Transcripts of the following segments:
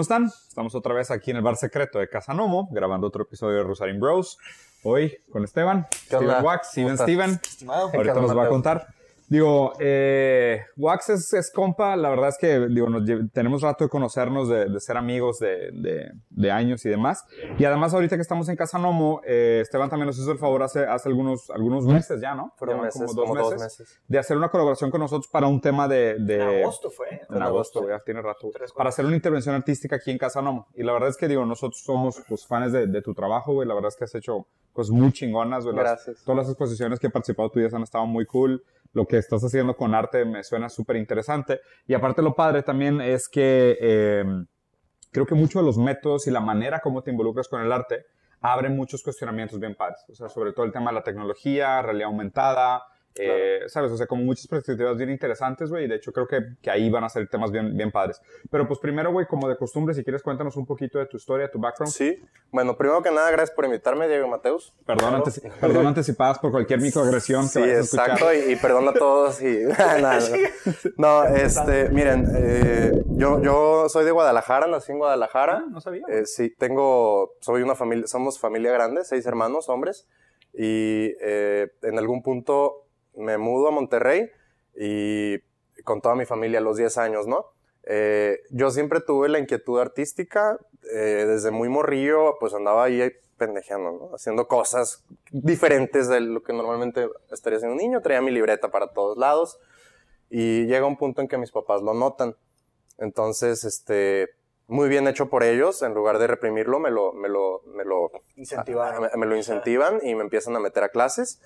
¿Cómo están? Estamos otra vez aquí en el bar secreto de Casa Nomo, grabando otro episodio de Rosarín Bros. Hoy con Esteban, Steven Wax, Steven Steven. Ahorita nos va a contar. Digo, eh, Wax es, es, compa, la verdad es que digo, nos, tenemos rato de conocernos, de, de ser amigos de, de, de, años y demás. Y además ahorita que estamos en Casa Nomo, eh, Esteban también nos hizo el favor hace, hace algunos, algunos meses ya, ¿no? Fueron meses, como, dos, como meses, dos, meses, De hacer una colaboración con nosotros para un tema de... en agosto fue. En, en agosto, ya tiene rato. Tres, para hacer una intervención artística aquí en Casa Nomo. Y la verdad es que digo, nosotros somos pues, fans de, tu trabajo, güey. La verdad es que has hecho cosas muy chingonas, güey. Gracias. Todas las exposiciones que he participado tuyas han estado muy cool lo que estás haciendo con arte me suena súper interesante. Y aparte lo padre también es que eh, creo que muchos de los métodos y la manera como te involucras con el arte abren muchos cuestionamientos bien padres. O sea, sobre todo el tema de la tecnología, realidad aumentada, Claro. Eh, ¿Sabes? O sea, como muchas perspectivas bien interesantes, güey. Y de hecho creo que, que, ahí van a ser temas bien, bien padres. Pero pues primero, güey, como de costumbre, si quieres cuéntanos un poquito de tu historia, tu background. Sí. Bueno, primero que nada, gracias por invitarme, Diego Mateus. Perdón, antes, perdón anticipadas por cualquier microagresión sí, que vayas a exacto. Y, y, perdón a todos. Y, nada, no, este, miren, eh, yo, yo soy de Guadalajara, nací en Guadalajara. Ah, no sabía. Eh, sí, tengo, soy una familia, somos familia grande, seis hermanos, hombres. Y eh, en algún punto me mudo a Monterrey y con toda mi familia a los 10 años, ¿no? Eh, yo siempre tuve la inquietud artística, eh, desde muy morrillo, pues andaba ahí pendejeando, ¿no? Haciendo cosas diferentes de lo que normalmente estaría haciendo un niño, traía mi libreta para todos lados y llega un punto en que mis papás lo notan. Entonces, este, muy bien hecho por ellos, en lugar de reprimirlo, me lo, me lo, me lo, incentivan, me, me lo incentivan y me empiezan a meter a clases.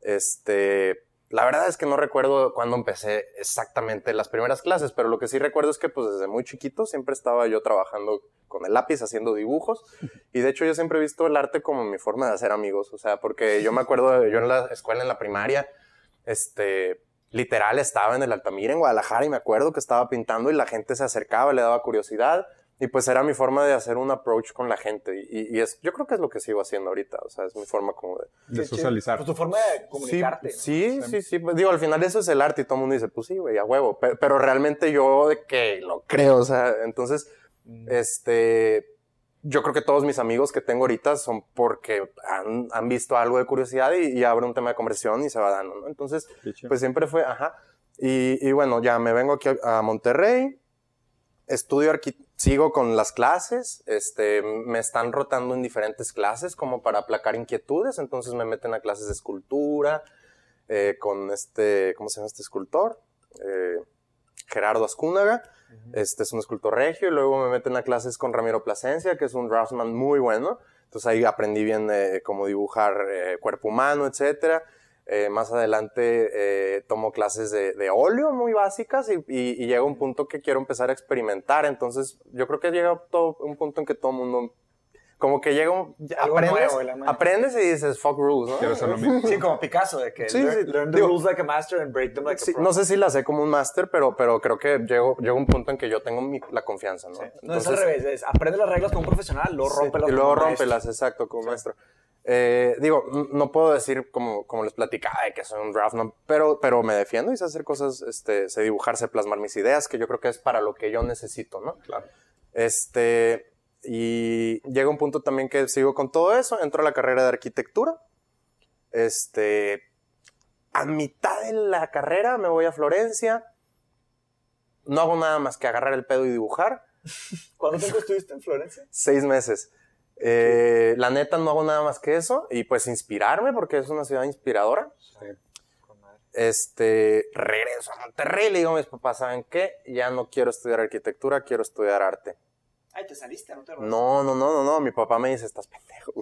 Este, la verdad es que no recuerdo cuándo empecé exactamente las primeras clases, pero lo que sí recuerdo es que pues desde muy chiquito siempre estaba yo trabajando con el lápiz, haciendo dibujos, y de hecho yo siempre he visto el arte como mi forma de hacer amigos, o sea, porque yo me acuerdo, yo en la escuela, en la primaria, este, literal estaba en el Altamira, en Guadalajara, y me acuerdo que estaba pintando y la gente se acercaba, le daba curiosidad, y pues era mi forma de hacer un approach con la gente. Y, y, es, yo creo que es lo que sigo haciendo ahorita. O sea, es mi forma como de... De socializar. Pues tu forma de comunicarte. Sí, ¿no? sí, sí, sí. Digo, al final eso es el arte y todo el mundo dice, pues sí, güey, a huevo. Pero, pero, realmente yo de que lo creo, o sea, entonces, mm. este... Yo creo que todos mis amigos que tengo ahorita son porque han, han visto algo de curiosidad y, y, abre un tema de conversión y se va dando, ¿no? Entonces, pues siempre fue, ajá. Y, y bueno, ya me vengo aquí a, a Monterrey, estudio arquitectura sigo con las clases, este, me están rotando en diferentes clases como para aplacar inquietudes, entonces me meten a clases de escultura, eh, con este, ¿cómo se llama este escultor? Eh, Gerardo Ascúnaga, uh -huh. este es un escultor regio, y luego me meten a clases con Ramiro Plasencia, que es un draftsman muy bueno, entonces ahí aprendí bien eh, cómo dibujar eh, cuerpo humano, etcétera. Eh, más adelante eh, tomo clases de, de, óleo muy básicas y, y, y, llega un punto que quiero empezar a experimentar. Entonces, yo creo que llega todo, un punto en que todo el mundo, como que llega, un, aprendes, nuevo, aprendes y dices, fuck rules, ¿no? Quiero hacer lo mismo. Sí, como Picasso, de que sí, learn, sí, learn the digo, rules like a master and break them like sí, a pro. No sé si la sé como un máster, pero, pero creo que llego, llego a un punto en que yo tengo mi, la confianza, ¿no? Sí. No, Entonces, es al revés, es aprende las reglas como un profesional, luego rómpelas Y luego rómpelas, exacto, como maestro. Eh, digo, no puedo decir como, como les platicaba que soy un draftman, pero, pero me defiendo y sé hacer cosas, este, sé dibujar, sé plasmar mis ideas, que yo creo que es para lo que yo necesito, ¿no? Claro. Este, y llega un punto también que sigo con todo eso, entro a la carrera de arquitectura. Este, a mitad de la carrera me voy a Florencia, no hago nada más que agarrar el pedo y dibujar. ¿Cuánto tiempo estuviste en Florencia? Seis meses. Eh, la neta no hago nada más que eso y pues inspirarme porque es una ciudad inspiradora. Sí. Este, regreso a Monterrey le digo a mis papás, ¿saben qué? Ya no quiero estudiar arquitectura, quiero estudiar arte. Ay, ¿te saliste? ¿No te No, no, no, no, no, mi papá me dice, estás pendejo.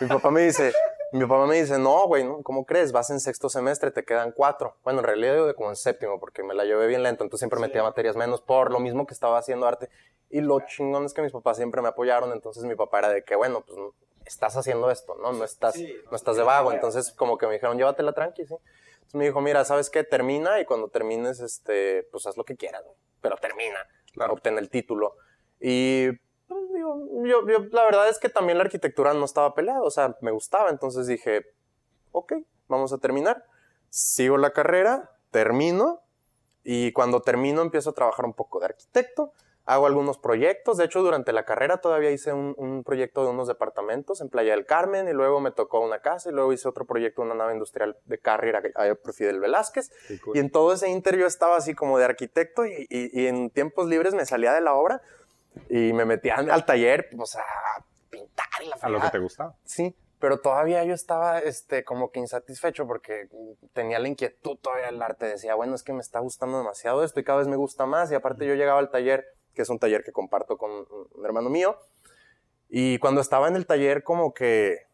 mi papá me dice, mi papá me dice, no, güey, ¿no? ¿cómo crees? Vas en sexto semestre, te quedan cuatro. Bueno, en realidad yo como en séptimo porque me la llevé bien lento, entonces siempre sí. metía materias menos por lo mismo que estaba haciendo arte. Y lo chingón es que mis papás siempre me apoyaron, entonces mi papá era de que, bueno, pues estás haciendo esto, ¿no? No estás, sí, no estás de vago. Entonces como que me dijeron, llévatela tranqui, ¿sí? Entonces me dijo, mira, ¿sabes qué? Termina y cuando termines, este, pues haz lo que quieras, ¿no? pero termina, claro. obtén el título. Y pues, digo, yo, yo, la verdad es que también la arquitectura no estaba peleada, o sea, me gustaba, entonces dije, ok, vamos a terminar. Sigo la carrera, termino, y cuando termino empiezo a trabajar un poco de arquitecto, hago algunos proyectos. De hecho, durante la carrera todavía hice un, un proyecto de unos departamentos en Playa del Carmen y luego me tocó una casa y luego hice otro proyecto, una nave industrial de carrera a Fidel Velázquez. Cool. Y en todo ese inter yo estaba así como de arquitecto y, y- y en tiempos libres me salía de la obra y me metía al taller, o sea, a pintar y la A lo que te gustaba. Sí, pero todavía yo estaba este, como que insatisfecho porque tenía la inquietud todavía del arte. Decía, bueno, es que me está gustando demasiado esto y cada vez me gusta más. Y aparte yo llegaba al taller, que es un taller que comparto con un hermano mío. Y cuando estaba en el taller como que,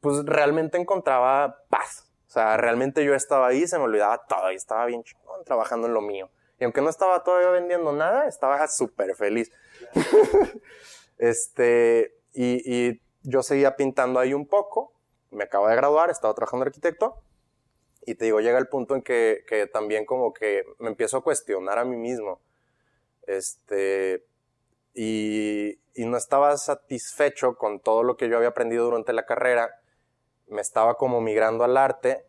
pues realmente encontraba paz. O sea, realmente yo estaba ahí, se me olvidaba todo y estaba bien chingón trabajando en lo mío. Y aunque no estaba todavía vendiendo nada, estaba súper feliz. este, y, y yo seguía pintando ahí un poco. Me acabo de graduar, estaba trabajando arquitecto. Y te digo, llega el punto en que, que también como que me empiezo a cuestionar a mí mismo. Este, y, y no estaba satisfecho con todo lo que yo había aprendido durante la carrera. Me estaba como migrando al arte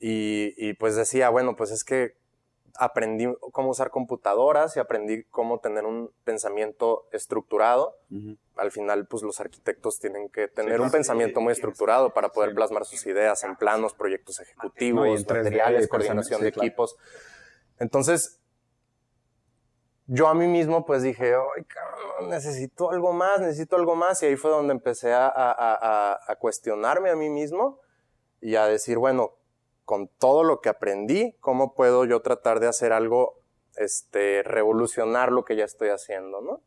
y, y pues decía, bueno, pues es que aprendí cómo usar computadoras y aprendí cómo tener un pensamiento estructurado. Al final, pues los arquitectos tienen que tener un pensamiento muy estructurado para poder Sí. plasmar sus ideas en planos, proyectos No, y ejecutivos, 3D, materiales, coordinación de claro. equipos. Entonces, yo a mí mismo pues dije, ay, cabrón, necesito algo más, necesito algo más. Y ahí fue donde empecé a, a- a- a- a cuestionarme a mí mismo y a decir, bueno, con todo lo que aprendí, ¿cómo puedo yo tratar de hacer algo, este, revolucionar lo que ya estoy haciendo, ¿no?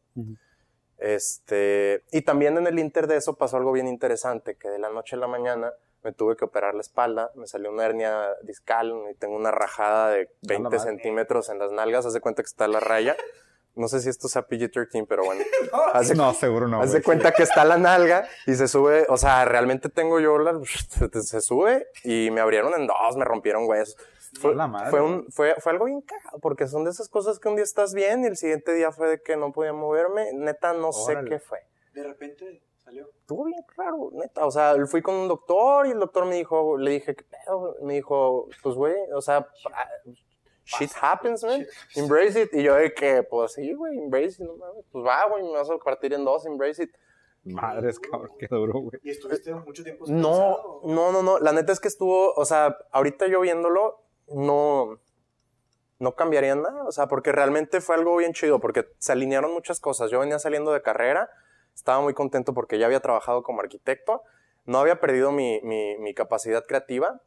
Este, y también en el inter de eso pasó algo bien interesante, que de la noche a la mañana me tuve que operar la espalda, me salió una hernia discal y tengo una rajada de 20 madre. centímetros en las nalgas, haz de cuenta que está la raya. No sé si esto sea PG-13, pero bueno. Haz de, No, seguro no. haz de cuenta que está la nalga y se sube, o sea, realmente tengo yo la, se sube y me abrieron en dos, me rompieron huesos. Fue, la madre. fue, un, fue, fue algo bien cagado, porque son de esas cosas que un día estás bien y el siguiente día fue de que no podía moverme. Neta, no sé qué fue. De repente salió. Estuvo bien raro, neta. O sea, fui con un doctor y el doctor me dijo, le dije, ¿qué pedo? Me dijo, pues güey, o sea, shit happens, man. Embrace it. Y yo de que, pues sí, güey, embrace it, no mames. Pues va, güey, me vas a partir en dos, embrace it. Madres, cabrón, qué duro, güey. ¿Y estuviste mucho tiempo No, no, no, no. La neta es que estuvo, o sea, ahorita yo viéndolo, no, no cambiaría nada. O sea, porque realmente fue algo bien chido, porque se alinearon muchas cosas. Yo venía saliendo de carrera, estaba muy contento porque ya había trabajado como arquitecto, no había perdido mi, mi, mi capacidad creativa.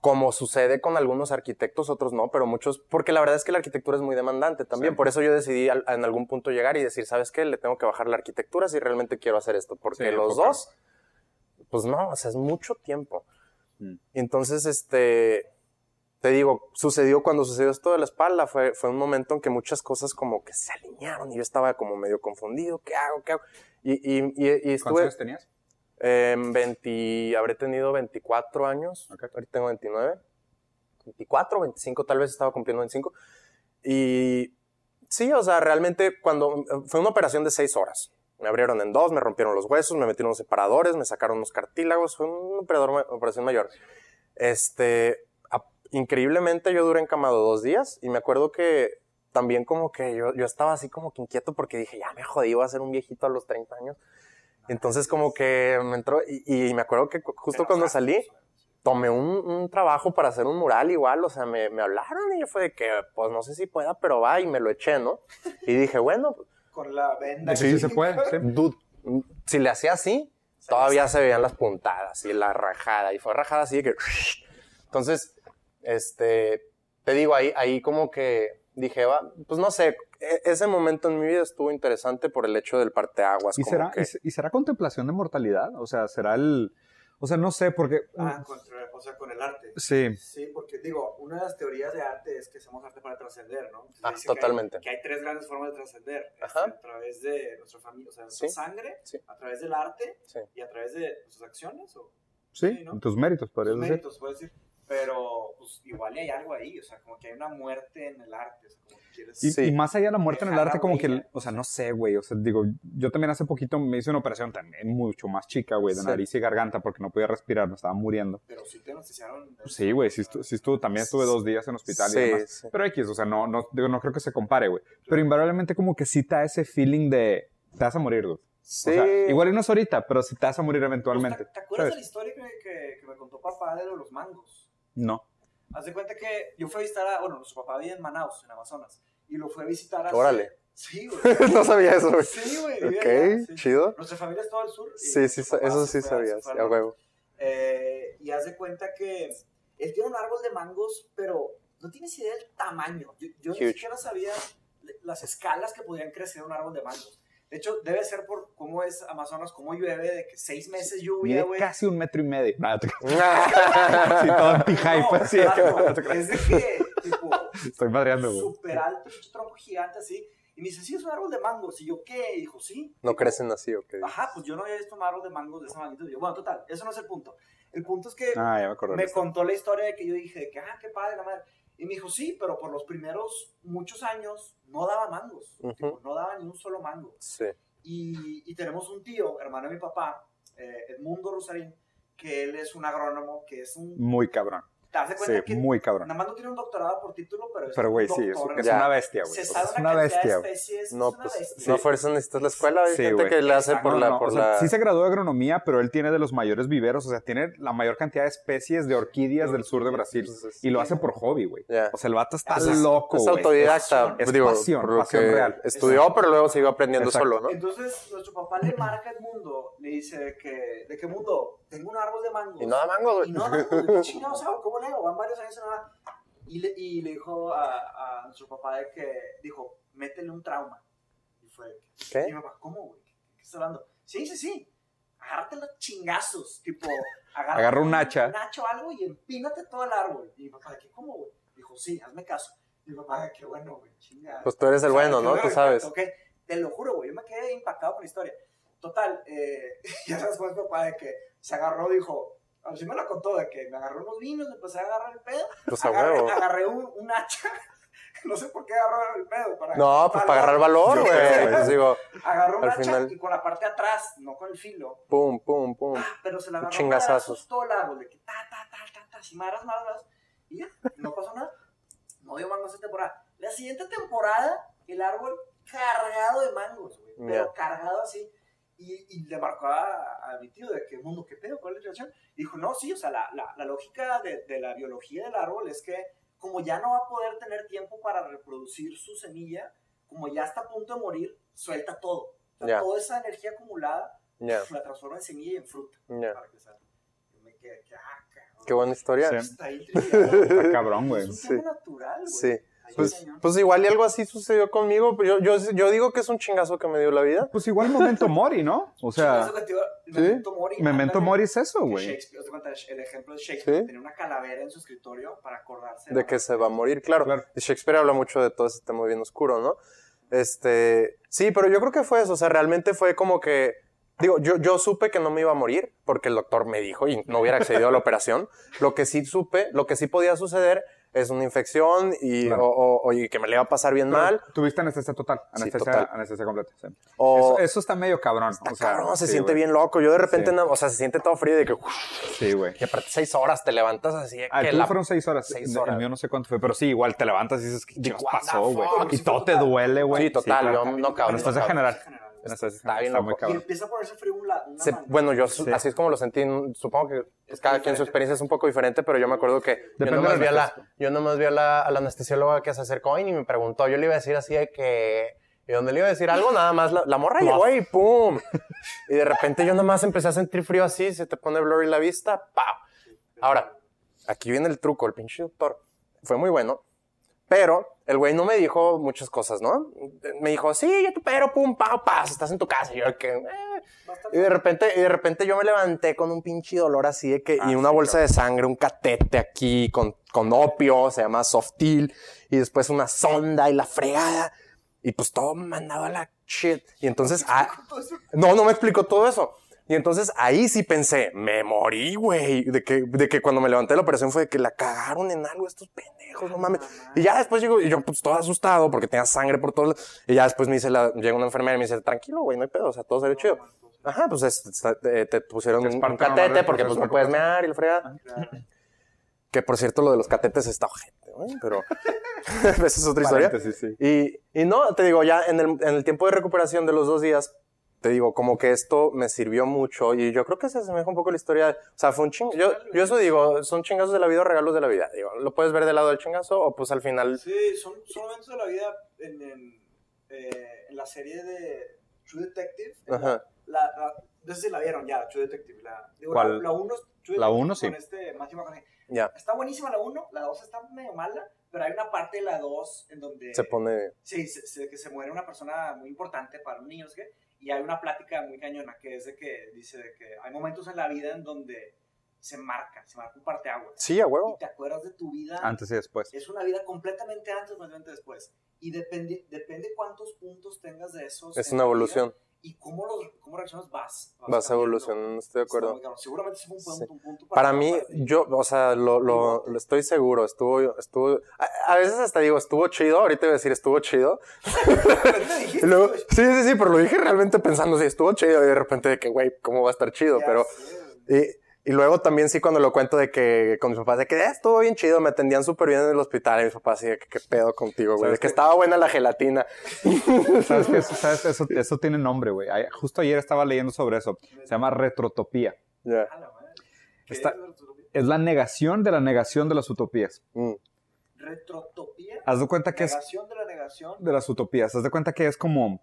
Como sucede con algunos arquitectos, otros no, pero muchos, porque la verdad es que la arquitectura es muy demandante también. Sí. Por eso yo decidí al- en algún punto llegar y decir, ¿sabes qué? Le tengo que bajar la arquitectura si realmente quiero hacer esto. Porque Sí, los dos, pues no, o sea, es mucho tiempo. Mm. Entonces, este, te digo, sucedió cuando sucedió esto de la espalda, fue, fue un momento en que muchas cosas como que se alinearon y yo estaba como medio confundido, ¿qué hago? ¿Qué hago? Y, y, y, y ¿Cuántos estuve años tenías? En 20, habré tenido 24 años, Ok. ahorita tengo 29, 24, 25, tal vez estaba cumpliendo 25. Y sí, o sea, realmente cuando fue una operación de 6 horas. Me abrieron en dos, me rompieron los huesos, me metieron unos separadores, me sacaron unos cartílagos, fue una operación mayor. Este, a- increíblemente yo duré encamado dos días y me acuerdo que también como que yo, yo estaba así como que inquieto porque dije, ya me jodí, voy a ser un viejito a los 30 años. Entonces como que me entró y, y me acuerdo que justo cuando salí, tomé un, un trabajo para hacer un mural igual, o sea, me, me hablaron y yo fue de que, pues no sé si pueda, pero va y me lo eché, ¿no? Y dije, bueno, Con la venda. Sí, se puede, sí. dude, si le hacía así, todavía se veían las puntadas y la rajada, y fue rajada así de que... Entonces, este, te digo, ahí, ahí como que dije, va, pues no sé, e- ese momento en mi vida estuvo interesante por el hecho del parteaguas. ¿Y como será, que- y, se- y será contemplación de mortalidad? O sea, será el... O sea, no sé, porque... Ah, contra- o sea, con el arte. Sí, Sí, porque digo, una de las teorías de arte es que hacemos arte para trascender, ¿no? Ah, dice que hay- totalmente. Que hay, tres grandes formas de trascender. este, Ajá. a través de nuestra familia, o sea, nuestra Sí. sangre, Sí. a través del arte Sí. y a través de nuestras acciones o sí, Sí, ¿no? tus méritos, podrías tus decir. méritos, puedes decir. Pero, pues, igual hay algo ahí, o sea, como que hay una muerte en el arte, o sea, como que quieres... Y, Sí. y más allá de la muerte en el arte, como que, o sea, no sé, güey. O sea, digo, yo también hace poquito me hice una operación también mucho más chica, güey, de Sí. nariz y garganta porque no podía respirar, me estaba muriendo. Pero sí te. Pues sí, güey, sí, estu- sí estuvo, también estuve dos días en hospital Sí, y demás. sí. Pero X, o sea, no, no, digo, no creo que se compare, güey. Pero invariablemente como que sí te da ese feeling de, te vas a morir, dude. Sí. O sea, igual y no es ahorita, pero sí te vas a morir Pues, eventualmente. ¿Te, te acuerdas de ¿sabes? la historia que, que, que me contó papá de de los mangos? No. Haz de cuenta que yo fui a visitar a... Bueno, nuestro papá vive en Manaus, en Amazonas. Y lo fue a visitar a... Órale. Sí, güey. no sabía eso, güey. Sí, güey. vivía Ok, allá, sí. chido. Nuestra familia es todo al sur. Sí, sí, eso sí sabías. A huevo. Eh, y haz de cuenta que él tiene un árbol de mangos, pero no tienes idea del tamaño. Yo, yo ni siquiera sabía las escalas que podían crecer un árbol de mangos. De hecho, debe ser por cómo es Amazonas, cómo llueve, de que seis meses lluvia, güey. casi un metro y medio. Nada, te- sí, todo anti-hype. No, vato, es de que, tipo, Estoy madreando, güey. súper alto, pinche tronco gigante así. Y me dice, sí, es un árbol de mangos. Y yo, ¿qué? Y dijo, sí. no crecen así, ok. Ajá, pues yo no había visto un árbol de mangos de esa magnitud. Y yo, bueno, total, eso no es el punto. El punto es que Ah, ya me contó la historia de que yo dije, de que, ah, qué padre, la madre. Y me dijo, sí, pero por los primeros muchos años no daba mangos. Tipo, no daba ni un solo mango. Sí. Y, y tenemos un tío, hermano de mi papá, eh, Edmundo Rosarín, que él es un agrónomo, que es un... Muy cabrón. ¿Te das de cuenta Sí, que muy cabrón. nada más no tiene un doctorado por título, pero es Pero, güey, un sí, es, es una bestia, güey. Se O sea, sabe es una bestia, de especies, No, es una pues, bestia. no fuerza necesitas la escuela. Hay Sí, gente güey. que le hace por No, la... no, por o sea, la... sí se graduó de agronomía, pero él tiene de los mayores viveros, o sea, tiene la mayor cantidad de especies de orquídeas del sur de Brasil. Entonces, Y lo hace por hobby, güey. Ya. O sea, el vato está Es- loco, Es autodidacta, Es digo, pasión, pasión real. estudió, pero luego siguió aprendiendo solo, ¿no? Entonces, nuestro papá le marca al mundo, le dice de que, de que mundo, tengo un árbol de mangos. Y no da mango, güey. Y no, no, ¿qué chingados hago? ¿Cómo le hago? Van varios años y no da. Y le, y le dijo a, a nuestro papá de que, dijo, métele un trauma. Y fue, ¿Qué? Y mi papá, ¿cómo, güey? ¿Qué, estás hablando? Sí, sí, sí. Agárrate los chingazos, tipo, agarra, Agarra un hacha. Un hacha o algo y empínate todo el árbol. Y mi papá, ¿de qué, cómo, güey? Dijo, sí, hazme caso. Y mi papá, "Ay, qué bueno, güey, chingada. Pues tú eres el bueno, ¿no? Tú sabes. Ok, te lo juro, güey, yo me quedé impactado con la historia. Total, eh, ya sabes cómo es papá de que se agarró, dijo, así me lo contó, de que me agarró unos vinos, me empecé a agarrar el pedo, Pues a agarré, huevo. agarré un, un hacha, no sé por qué agarró el pedo. Para, No, pues para agarrar valor, güey. Pues digo, Agarró un hacha final- y con la parte de atrás, no con el filo, pum, pum, pum. pero se la agarró Chingazazos. todo el árbol, de que ta, ta, ta, ta, ta, así madras, madras, madras, y ya, no pasó nada. No dio mangos esa temporada. La siguiente temporada, el árbol cargado de mangos, güey, pero cargado así. Y, y le marcó a, a mi tío de que, mundo, ¿qué pedo? ¿Cuál es la relación? Dijo, no, sí, o sea, la, la, la lógica de, de la biología del árbol es que como ya no va a poder tener tiempo para reproducir su semilla, como ya está a punto de morir, suelta todo. O sea, Ya. Toda esa energía acumulada Ya, la transforma en semilla y en fruta. ya. Para que salga. Yo me quedé que, ah, cabrón. Qué buena historia. Sí. Está ahí. Está cabrón, güey. Es un Sí. tema natural, güey. Sí. Pues, pues igual y algo así sucedió conmigo. Yo, yo, yo digo que es un chingazo que me dio la vida. Pues igual Memento Mori, ¿no? O sea, Eso que te iba- Memento Mori. Memento Mori es eso, güey. El ejemplo de Shakespeare Sí. tenía una calavera en su escritorio para acordarse De que se va a morir, claro. Claro. Y Shakespeare habla mucho de todo ese tema bien oscuro, ¿no? Este, sí, pero yo creo que fue eso, o sea, realmente fue como que, digo, yo, yo supe que no me iba a morir, porque el doctor me dijo y no hubiera accedido a la operación. Lo que sí supe, lo que sí podía suceder es una infección y, Claro. o, o- o- y que me le iba a pasar bien mal. Tuviste anestesia total. Sí, Anestesia, total. anestesia completa. sí. O, Eso, eso está medio cabrón. está o sea, cabrón, se sí, siente güey. bien loco. Yo de repente, o sea, se siente todo frío de que, uf, Sí, güey. y aparte seis horas te levantas así Ah, que la fueron seis horas. seis El horas. mío no sé cuánto fue, pero sí, igual te levantas y dices, ¿qué pasó, güey? Y todo te duele, güey. Sí, total, yo no cabrón. Anestesia general. general. Anestesia Está bien Está loco. Y empieza a ponerse frío un bueno, yo Sí. así es como lo sentí. Supongo que pues, cada quien su experiencia es un poco diferente, pero yo me acuerdo que yo nomás, vi a la, yo nomás vi a la, a la anestesióloga que se acercó y ni me preguntó. Yo le iba a decir así de que... Y donde le iba a decir algo, nada más la, la morra llegó y ¡pum! Y de repente yo nomás empecé a sentir frío así, se te pone blurry la vista, ¡pau! Ahora, aquí viene el truco, el pinche doctor. Fue muy bueno, pero el güey no me dijo muchas cosas, ¿no? Me dijo, sí, yo te pero, pum, pau, paz, estás en tu casa. Y yo que... eh, y de repente, y de repente yo me levanté con un pinche dolor así de que, Ah, y una sí, bolsa de sangre, un catete aquí con, con opio, se llama Softil, y después una sonda y la fregada, y pues todo mandado a la shit. Y entonces, ah, no, no me explicó todo eso. Y entonces ahí sí pensé, me morí, güey. De que, de que cuando me levanté de la operación fue de que la cagaron en algo estos pendejos, no mames. Y ya después llego, y yo pues todo asustado porque tenía sangre por todos lados. Y ya después me dice la, llega una enfermera y me dice, tranquilo, güey, no hay pedo, o sea, todo salió chido. Ajá, pues es- está- te, te pusieron un, un catete porque pues no puedes mear y la fregada. Claro. Que por cierto, lo de los catetes está ojete, güey, pero esa es otra historia. Sí. Y, y no, te digo, ya en el, en el tiempo de recuperación de los dos días, te digo, como que esto me sirvió mucho y yo creo que se asemeja un poco a la historia. O sea, fue un ching. Yo, yo eso digo, son chingazos de la vida o regalos de la vida. Digo, lo puedes ver del lado del chingazo o pues al final. Sí, son, son momentos de la vida en, en, eh, en la serie de True Detective. Ajá. La, la, no sé si la vieron ya, True Detective. La, digo, ¿Cuál? La, la uno, True La Detective uno, sí. Con este Matthew Está buenísima la 1, la 2 está medio mala, pero hay una parte de la 2 en donde... se pone. Sí, se, se- que se muere una persona muy importante para un niño, qué, y hay una plática muy cañona que es de que dice de que hay momentos en la vida en donde se marca, se marca un parteaguas. Sí, a Y huevo. te acuerdas de tu vida Antes y después. es una vida completamente antes, completamente después. Y depende, depende cuántos puntos tengas de esos. Es una vida evolución. Y cómo, los, cómo reaccionas, vas. Vas cambiando. evolucionando, estoy de acuerdo. muy. Seguramente ese fue un, punto, Sí. un punto Para mí, yo, o sea, lo, lo, lo estoy seguro, estuvo, estuvo, a, a veces hasta digo, estuvo chido, ahorita iba a decir estuvo chido, sí, sí, sí, pero lo dije realmente pensando, sí, estuvo chido y de repente de que, güey, ¿cómo va a estar chido? Ya Pero, sé. y, y luego también sí cuando lo cuento de que con mis papás, de que "Eh, estuvo bien chido, me atendían súper bien en el hospital y mis papás así de que qué pedo contigo, güey, de ¿Sabes que qué? estaba buena la gelatina. ¿Sabes qué? Eso, sabes? Eso, eso tiene nombre, güey. Justo ayer estaba leyendo sobre eso. Se llama retrotopía. ¿Qué Está- es la negación de la negación de las utopías. Mm. Retrotopía. Haz de cuenta que es Negación de la negación. de las utopías. Haz de cuenta que es como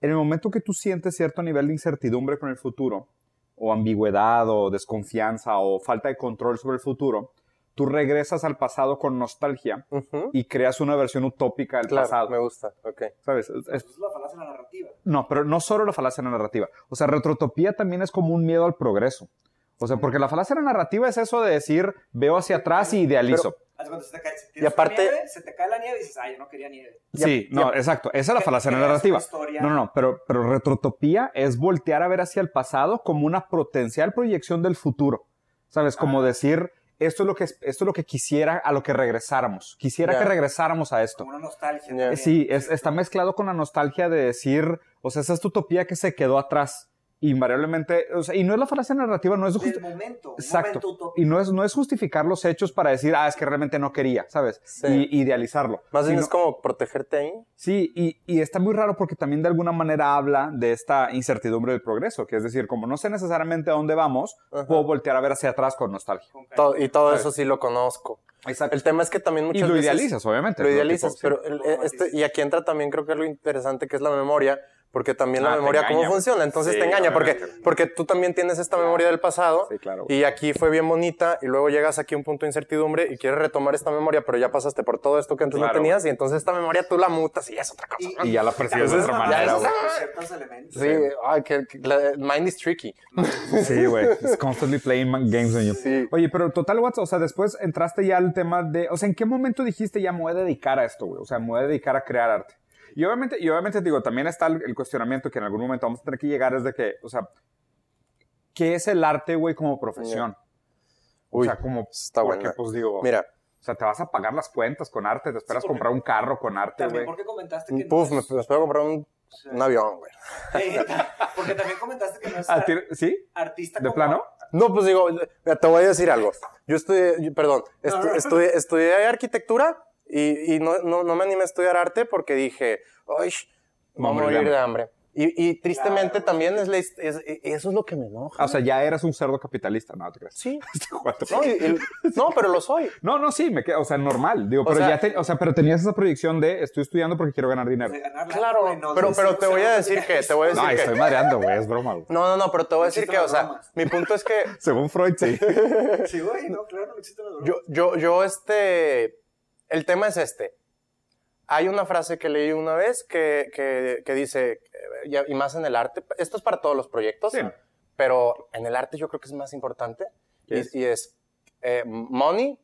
en el momento que tú sientes cierto nivel de incertidumbre con el futuro, o ambigüedad, o desconfianza, o falta de control sobre el futuro, tú regresas al pasado con nostalgia y creas una versión utópica del Claro, pasado. me gusta, ok. ¿Sabes? Es- es- Eso es la falacia de la narrativa. no, pero no solo la falacia de la narrativa. O sea, retrotopía también es como un miedo al progreso. O sea, porque la falacia de la narrativa es eso de decir, veo hacia atrás y idealizo. Cuenta, se te cae, si Y aparte- nieve, se te cae la nieve y dices, ay, yo no quería nieve. sí, ya- no, exacto. Esa es la falacia de la narrativa. No, no, no, pero, pero retrotopía es voltear a ver hacia el pasado como una potencial proyección del futuro. ¿Sabes? Como Ah. decir, esto es, lo que, esto es lo que quisiera a lo que regresáramos. Quisiera Ya. que regresáramos a esto. Como una nostalgia. También, Sí, es- está mezclado con la nostalgia de decir, o sea, esa es tu utopía que se quedó atrás. Invariablemente, o sea, y no es la falacia narrativa, no es momento. Exacto. Y no es, no es justificar los hechos para decir, ah, es que realmente no quería, ¿sabes? Sí. Y idealizarlo. Más bien Sino- es como protegerte ahí. Sí, y, y está muy raro porque también de alguna manera habla de esta incertidumbre del progreso, que es decir, como no sé necesariamente a dónde vamos, Ajá. puedo voltear a ver hacia atrás con nostalgia. Todo- y todo ¿Sabes? eso sí lo conozco. Exacto. El tema es que también Y muchas lo veces... idealizas, obviamente. Lo idealizas, pero el- Lo este, y aquí entra también creo que lo interesante que es la memoria, porque también Ah, la memoria engaña, cómo funciona, entonces Sí, te engaña, porque, porque tú también tienes esta memoria del pasado Sí, claro. y aquí fue bien bonita y luego llegas aquí a un punto de incertidumbre y quieres retomar esta memoria, pero ya pasaste por todo esto que antes Claro, no tenías y entonces esta memoria tú la mutas y es otra cosa. Y- ¿no? Y ya la percibes de otra ya manera, es- ciertos elementos. Sí, ay, que, que la- mind is tricky. Sí, güey. It's constantly playing games on you. Sí. Oye, pero total, Watts, o sea, después entraste ya al tema de, o sea, ¿en qué momento dijiste ya me voy a dedicar a esto, güey? O sea, me voy a dedicar a crear arte. Y obviamente, y obviamente digo, también está el, el cuestionamiento que en algún momento vamos a tener que llegar es de que, o sea, ¿qué es el arte, güey, como profesión? Uy, o sea, como, está porque, buena. pues digo, Mira, o sea, te vas a pagar las cuentas con arte, te esperas Sí, comprar un carro con arte, También güey. porque comentaste que puf, no me, es- me espero comprar un, Sí. un avión, güey. Sí, porque también comentaste que no es Ah, ¿tiene- ¿Sí? artista ¿De como- plano? No, pues digo, te voy a decir algo. Yo estudié, yo- perdón, estu- No, no. Estudié, estudié arquitectura y, y no, no, no me animé a estudiar arte porque dije, ay, vamos a morir de hambre. Y, y tristemente Claro, también es, la es- es- eso es lo que me enoja. O sea, ya eras un cerdo capitalista, no te creas. sí. Este. No, y- y- no, pero lo soy. No, no, sí, me queda, o sea, normal. Digo, O pero sea- ya te- o sea, pero tenías esa proyección de estoy estudiando porque quiero ganar dinero. Claro, no, pero, pero sí, te voy a no decir que, te voy a decir No, que... estoy madreando, güey, es broma. güey. No, no, no, pero te voy a decir existen que, o sea, mi punto es que Según Freud, sí. Sí, güey, no, claro, no existen las bromas. Yo, yo, yo, este, el tema es este. Hay una frase que leí una vez que, que, que dice, eh, y más en el arte, esto es para todos los proyectos, Sí. pero en el arte yo creo que es más importante, ¿Qué y, es? y es, eh, money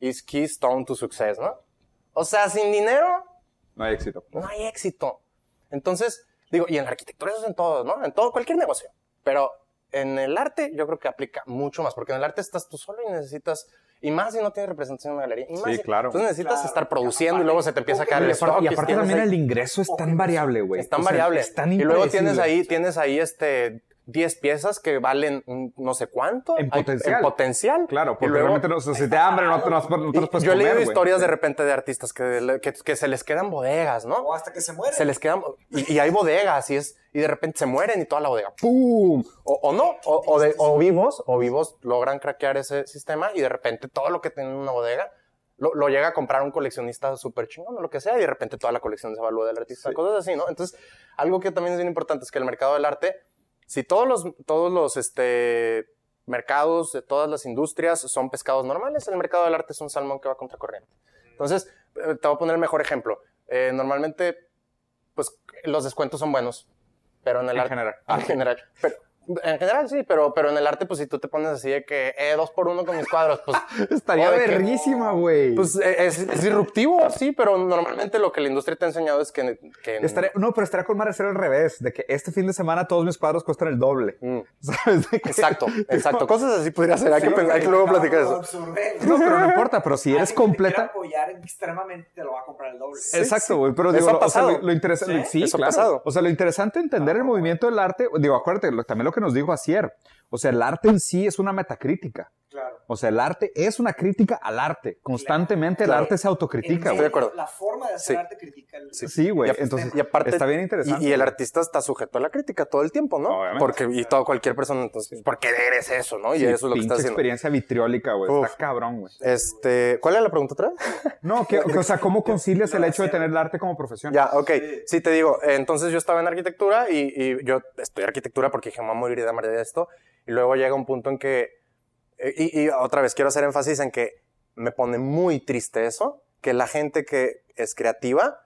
is keystone to success, ¿no? O sea, sin dinero No hay éxito. no hay éxito. Entonces, digo, y en la arquitectura eso es en todo, ¿no? En todo, cualquier negocio. Pero en el arte yo creo que aplica mucho más, porque en el arte estás tú solo y necesitas, y más si no tienes representación en una galería, y más Sí, si- claro. Entonces necesitas Claro, estar produciendo y luego se te empieza a caer Y el aparte, stock. y aparte también ahí- el ingreso es tan variable, güey. es tan O sea, variable. Es tan y luego tienes ahí, tienes ahí este 10 piezas que valen no sé cuánto. En Hay- potencial. En potencial. Claro, Y porque luego- realmente no, si te da hambre no te no, no te y los puedes yo he leído historias de repente de artistas que, que, que se les quedan bodegas, ¿no? O hasta que se muere. Se les quedan, y, y hay bodegas, y es, y de repente se mueren y toda la bodega, ¡pum! O, o no, o, o de- o vivos, o vivos logran craquear ese sistema y de repente todo lo que tiene en una bodega lo, lo llega a comprar un coleccionista súper chingón o lo que sea, y de repente toda la colección se evalúa del artista, Sí. cosas así, ¿no? Entonces, algo que también es bien importante es que el mercado del arte, si todos los, todos los, este, mercados de todas las industrias son pescados normales, el mercado del arte es un salmón que va contra corriente. Entonces, eh, te voy a poner el mejor ejemplo. Eh, normalmente, pues, los descuentos son buenos, pero en el En arte... general. En general. Pero, en general sí, pero, pero en el arte, pues si tú te pones así de que, eh, dos por uno con mis cuadros, pues, Estaría verguísima, güey. pues eh, es, es disruptivo, sí, pero normalmente lo que la industria te ha enseñado es que... que Estaría- no, pero estaría con madre ser al revés, de que este fin de semana todos mis cuadros cuestan el doble. Mm, ¿Sabes? De que- exacto, exacto. Cosas así podría ser. Hay que, hay que luego platicar eso. No, pero no importa, pero si eres que te completa. apoyar extremadamente te lo va a comprar el doble. Exacto, güey, pero Eso digo, ha lo- o sea, pasado. lo, lo interesante, ¿Sí? sí, Eso ha claro. pasado. O sea, lo interesante de entender el movimiento del arte, digo, acuérdate, lo- también lo que nos dijo Asier, o sea, el arte en sí es una metacrítica. Claro. O sea, el arte es una crítica al arte. Constantemente Claro. el arte se autocritica. Estoy de acuerdo. La forma de hacer Sí. arte critica el... Sí. Sí, güey. Entonces, y aparte- está bien interesante. Y, y el artista está sujeto a la crítica todo el tiempo, ¿no? Obviamente. Porque, y todo, cualquier persona, entonces, ¿por qué eres eso, no? Y Sí, eso es lo que pinche está haciendo. experiencia vitriólica, güey. Está cabrón, güey. Este, ¿cuál es la pregunta otra vez? No, que, o sea, ¿cómo concilias el hecho de tener el arte como profesión? Ya, ok. Sí. Sí, te digo, entonces yo estaba en arquitectura y, y yo estudié arquitectura porque dije, me voy a morir de hambre de esto. Y luego llega un punto en que, y, y otra vez quiero hacer énfasis en que me pone muy triste eso, que la gente que es creativa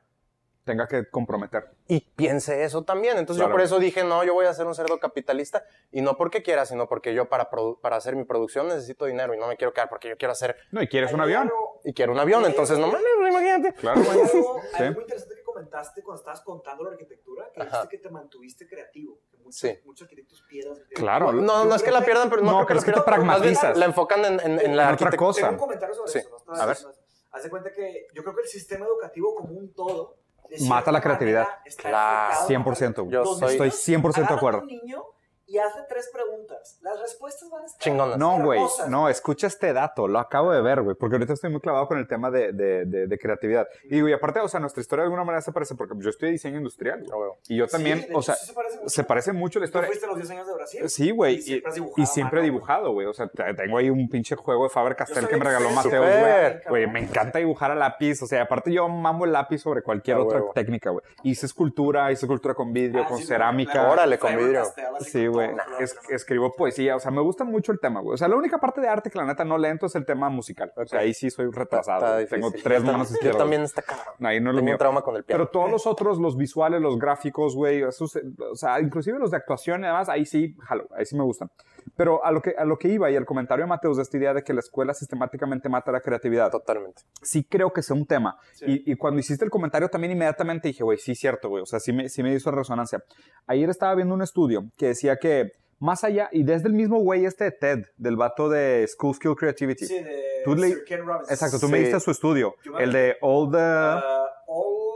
Tenga que comprometer. Y piense eso también. Entonces Claro. yo por eso dije, no, yo voy a ser un cerdo capitalista y no porque quiera, sino porque yo para, produ- para hacer mi producción necesito dinero y no me quiero quedar porque yo quiero hacer No, y quieres un avión. y quiero un avión. Entonces, no mames, imagínate. Claro, Hay algo, Sí. algo muy interesante que comentaste cuando estabas contando la arquitectura, que Ajá. dijiste que te mantuviste creativo. Que muchos, Sí. muchos arquitectos pierden. Claro. No, no es que la pierdan, pero no, No, creo pero es que la te pierdan. Más bien pragmatizas. La enfocan en, en, en la En otra arquitectura. cosa. Tengo un comentario sobre Sí. eso. ¿no? A ver. Haz de cuenta que yo creo que el sistema educativo como un todo. Mata la creatividad. Claro. enfocado 100%, güey. Yo soy- Estoy niños, 100% de acuerdo. tu niño y hazle tres preguntas. Las respuestas van a estar Chingonas. No, güey. No, escucha este dato. Lo acabo de ver, güey. Porque ahorita estoy muy clavado con el tema de, de, de, de creatividad. Y digo, y aparte, o sea, nuestra historia de alguna manera se parece porque yo estudié diseño industrial. güey. Ah. Y yo también, o hecho, sea, sí se parece mucho. se parece mucho la Tú historia. fuiste a los 10 años de Brasil. Sí, güey. Y Y, siempre has y dibujado a siempre he mano, dibujado, güey. O sea, te- tengo ahí un pinche juego de Faber Castell Yo que me regaló Mateos, güey. Güey, me encanta dibujar a lápiz. O sea, aparte yo mamo el lápiz sobre cualquier A otra huevo. técnica, güey. Hice escultura, hice escultura con vidrio, Ah, con sí, cerámica. Órale, con vidrio. Sí, con güey. Es- escribo poesía. O sea, me gusta mucho el tema, güey. O sea, la única parte de arte que la neta no lento es el tema musical. O sea, ahí sí soy retrasado. Tengo tres manos izquierdas. Yo también está cabrón. Ahí no es lo Tengo un trauma con el piano. Pero todos los otros, los visuales, los gráficos, güey, esos, o sea, inclusive los de actuación y demás, ahí sí, jalo, ahí sí me gustan. Pero a lo que, a lo que iba y el comentario de Mateus de esta idea de que la escuela sistemáticamente mata la creatividad, Totalmente. sí creo que sea un tema. Sí. Y, y cuando hiciste el comentario también inmediatamente dije, güey, sí, cierto, güey. O sea, sí me, sí me hizo resonancia. Ayer estaba viendo un estudio que decía que más allá, y desde el mismo güey este de TED, del vato de School Skill Creativity. Sí, de Tú le- Sir Ken Robinson. Exacto, tú me Sí. diste su estudio. Me- El de All the... Uh, all-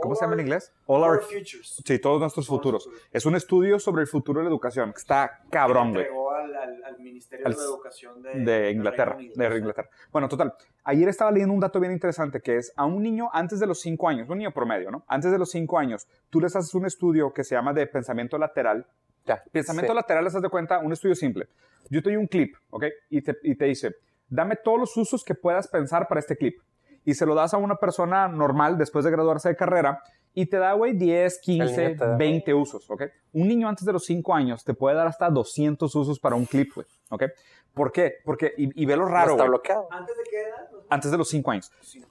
¿Cómo all se llama en our- inglés? All All Our Our... Futures. Sí, todos nuestros futuros. futuros. Es un estudio sobre el futuro de la educación. que Está cabrón, güey. Al, al, al Ministerio Al- de Educación de, De Inglaterra. Reino Unido. De Inglaterra. Bueno, total. Ayer estaba leyendo un dato bien interesante que es a un niño antes de los cinco años, un niño promedio, ¿no? Antes de los cinco años, tú les haces un estudio que se llama de pensamiento lateral. Ya. Pensamiento Sí. lateral, les das de cuenta, un estudio simple. Yo te doy un clip, ¿ok? Y te, y te dice, dame todos los usos que puedas pensar para este clip. Y se lo das a una persona normal después de graduarse de carrera y te da, güey, 10, 15, niño te da. 20 usos, ¿ok? Un niño antes de los 5 años te puede dar hasta 200 usos para un clip, güey, ¿ok? ¿Por qué? Porque, y, y ve lo raro, está güey, bloqueado. ¿Antes de qué edad? antes de los 5 años. Sí.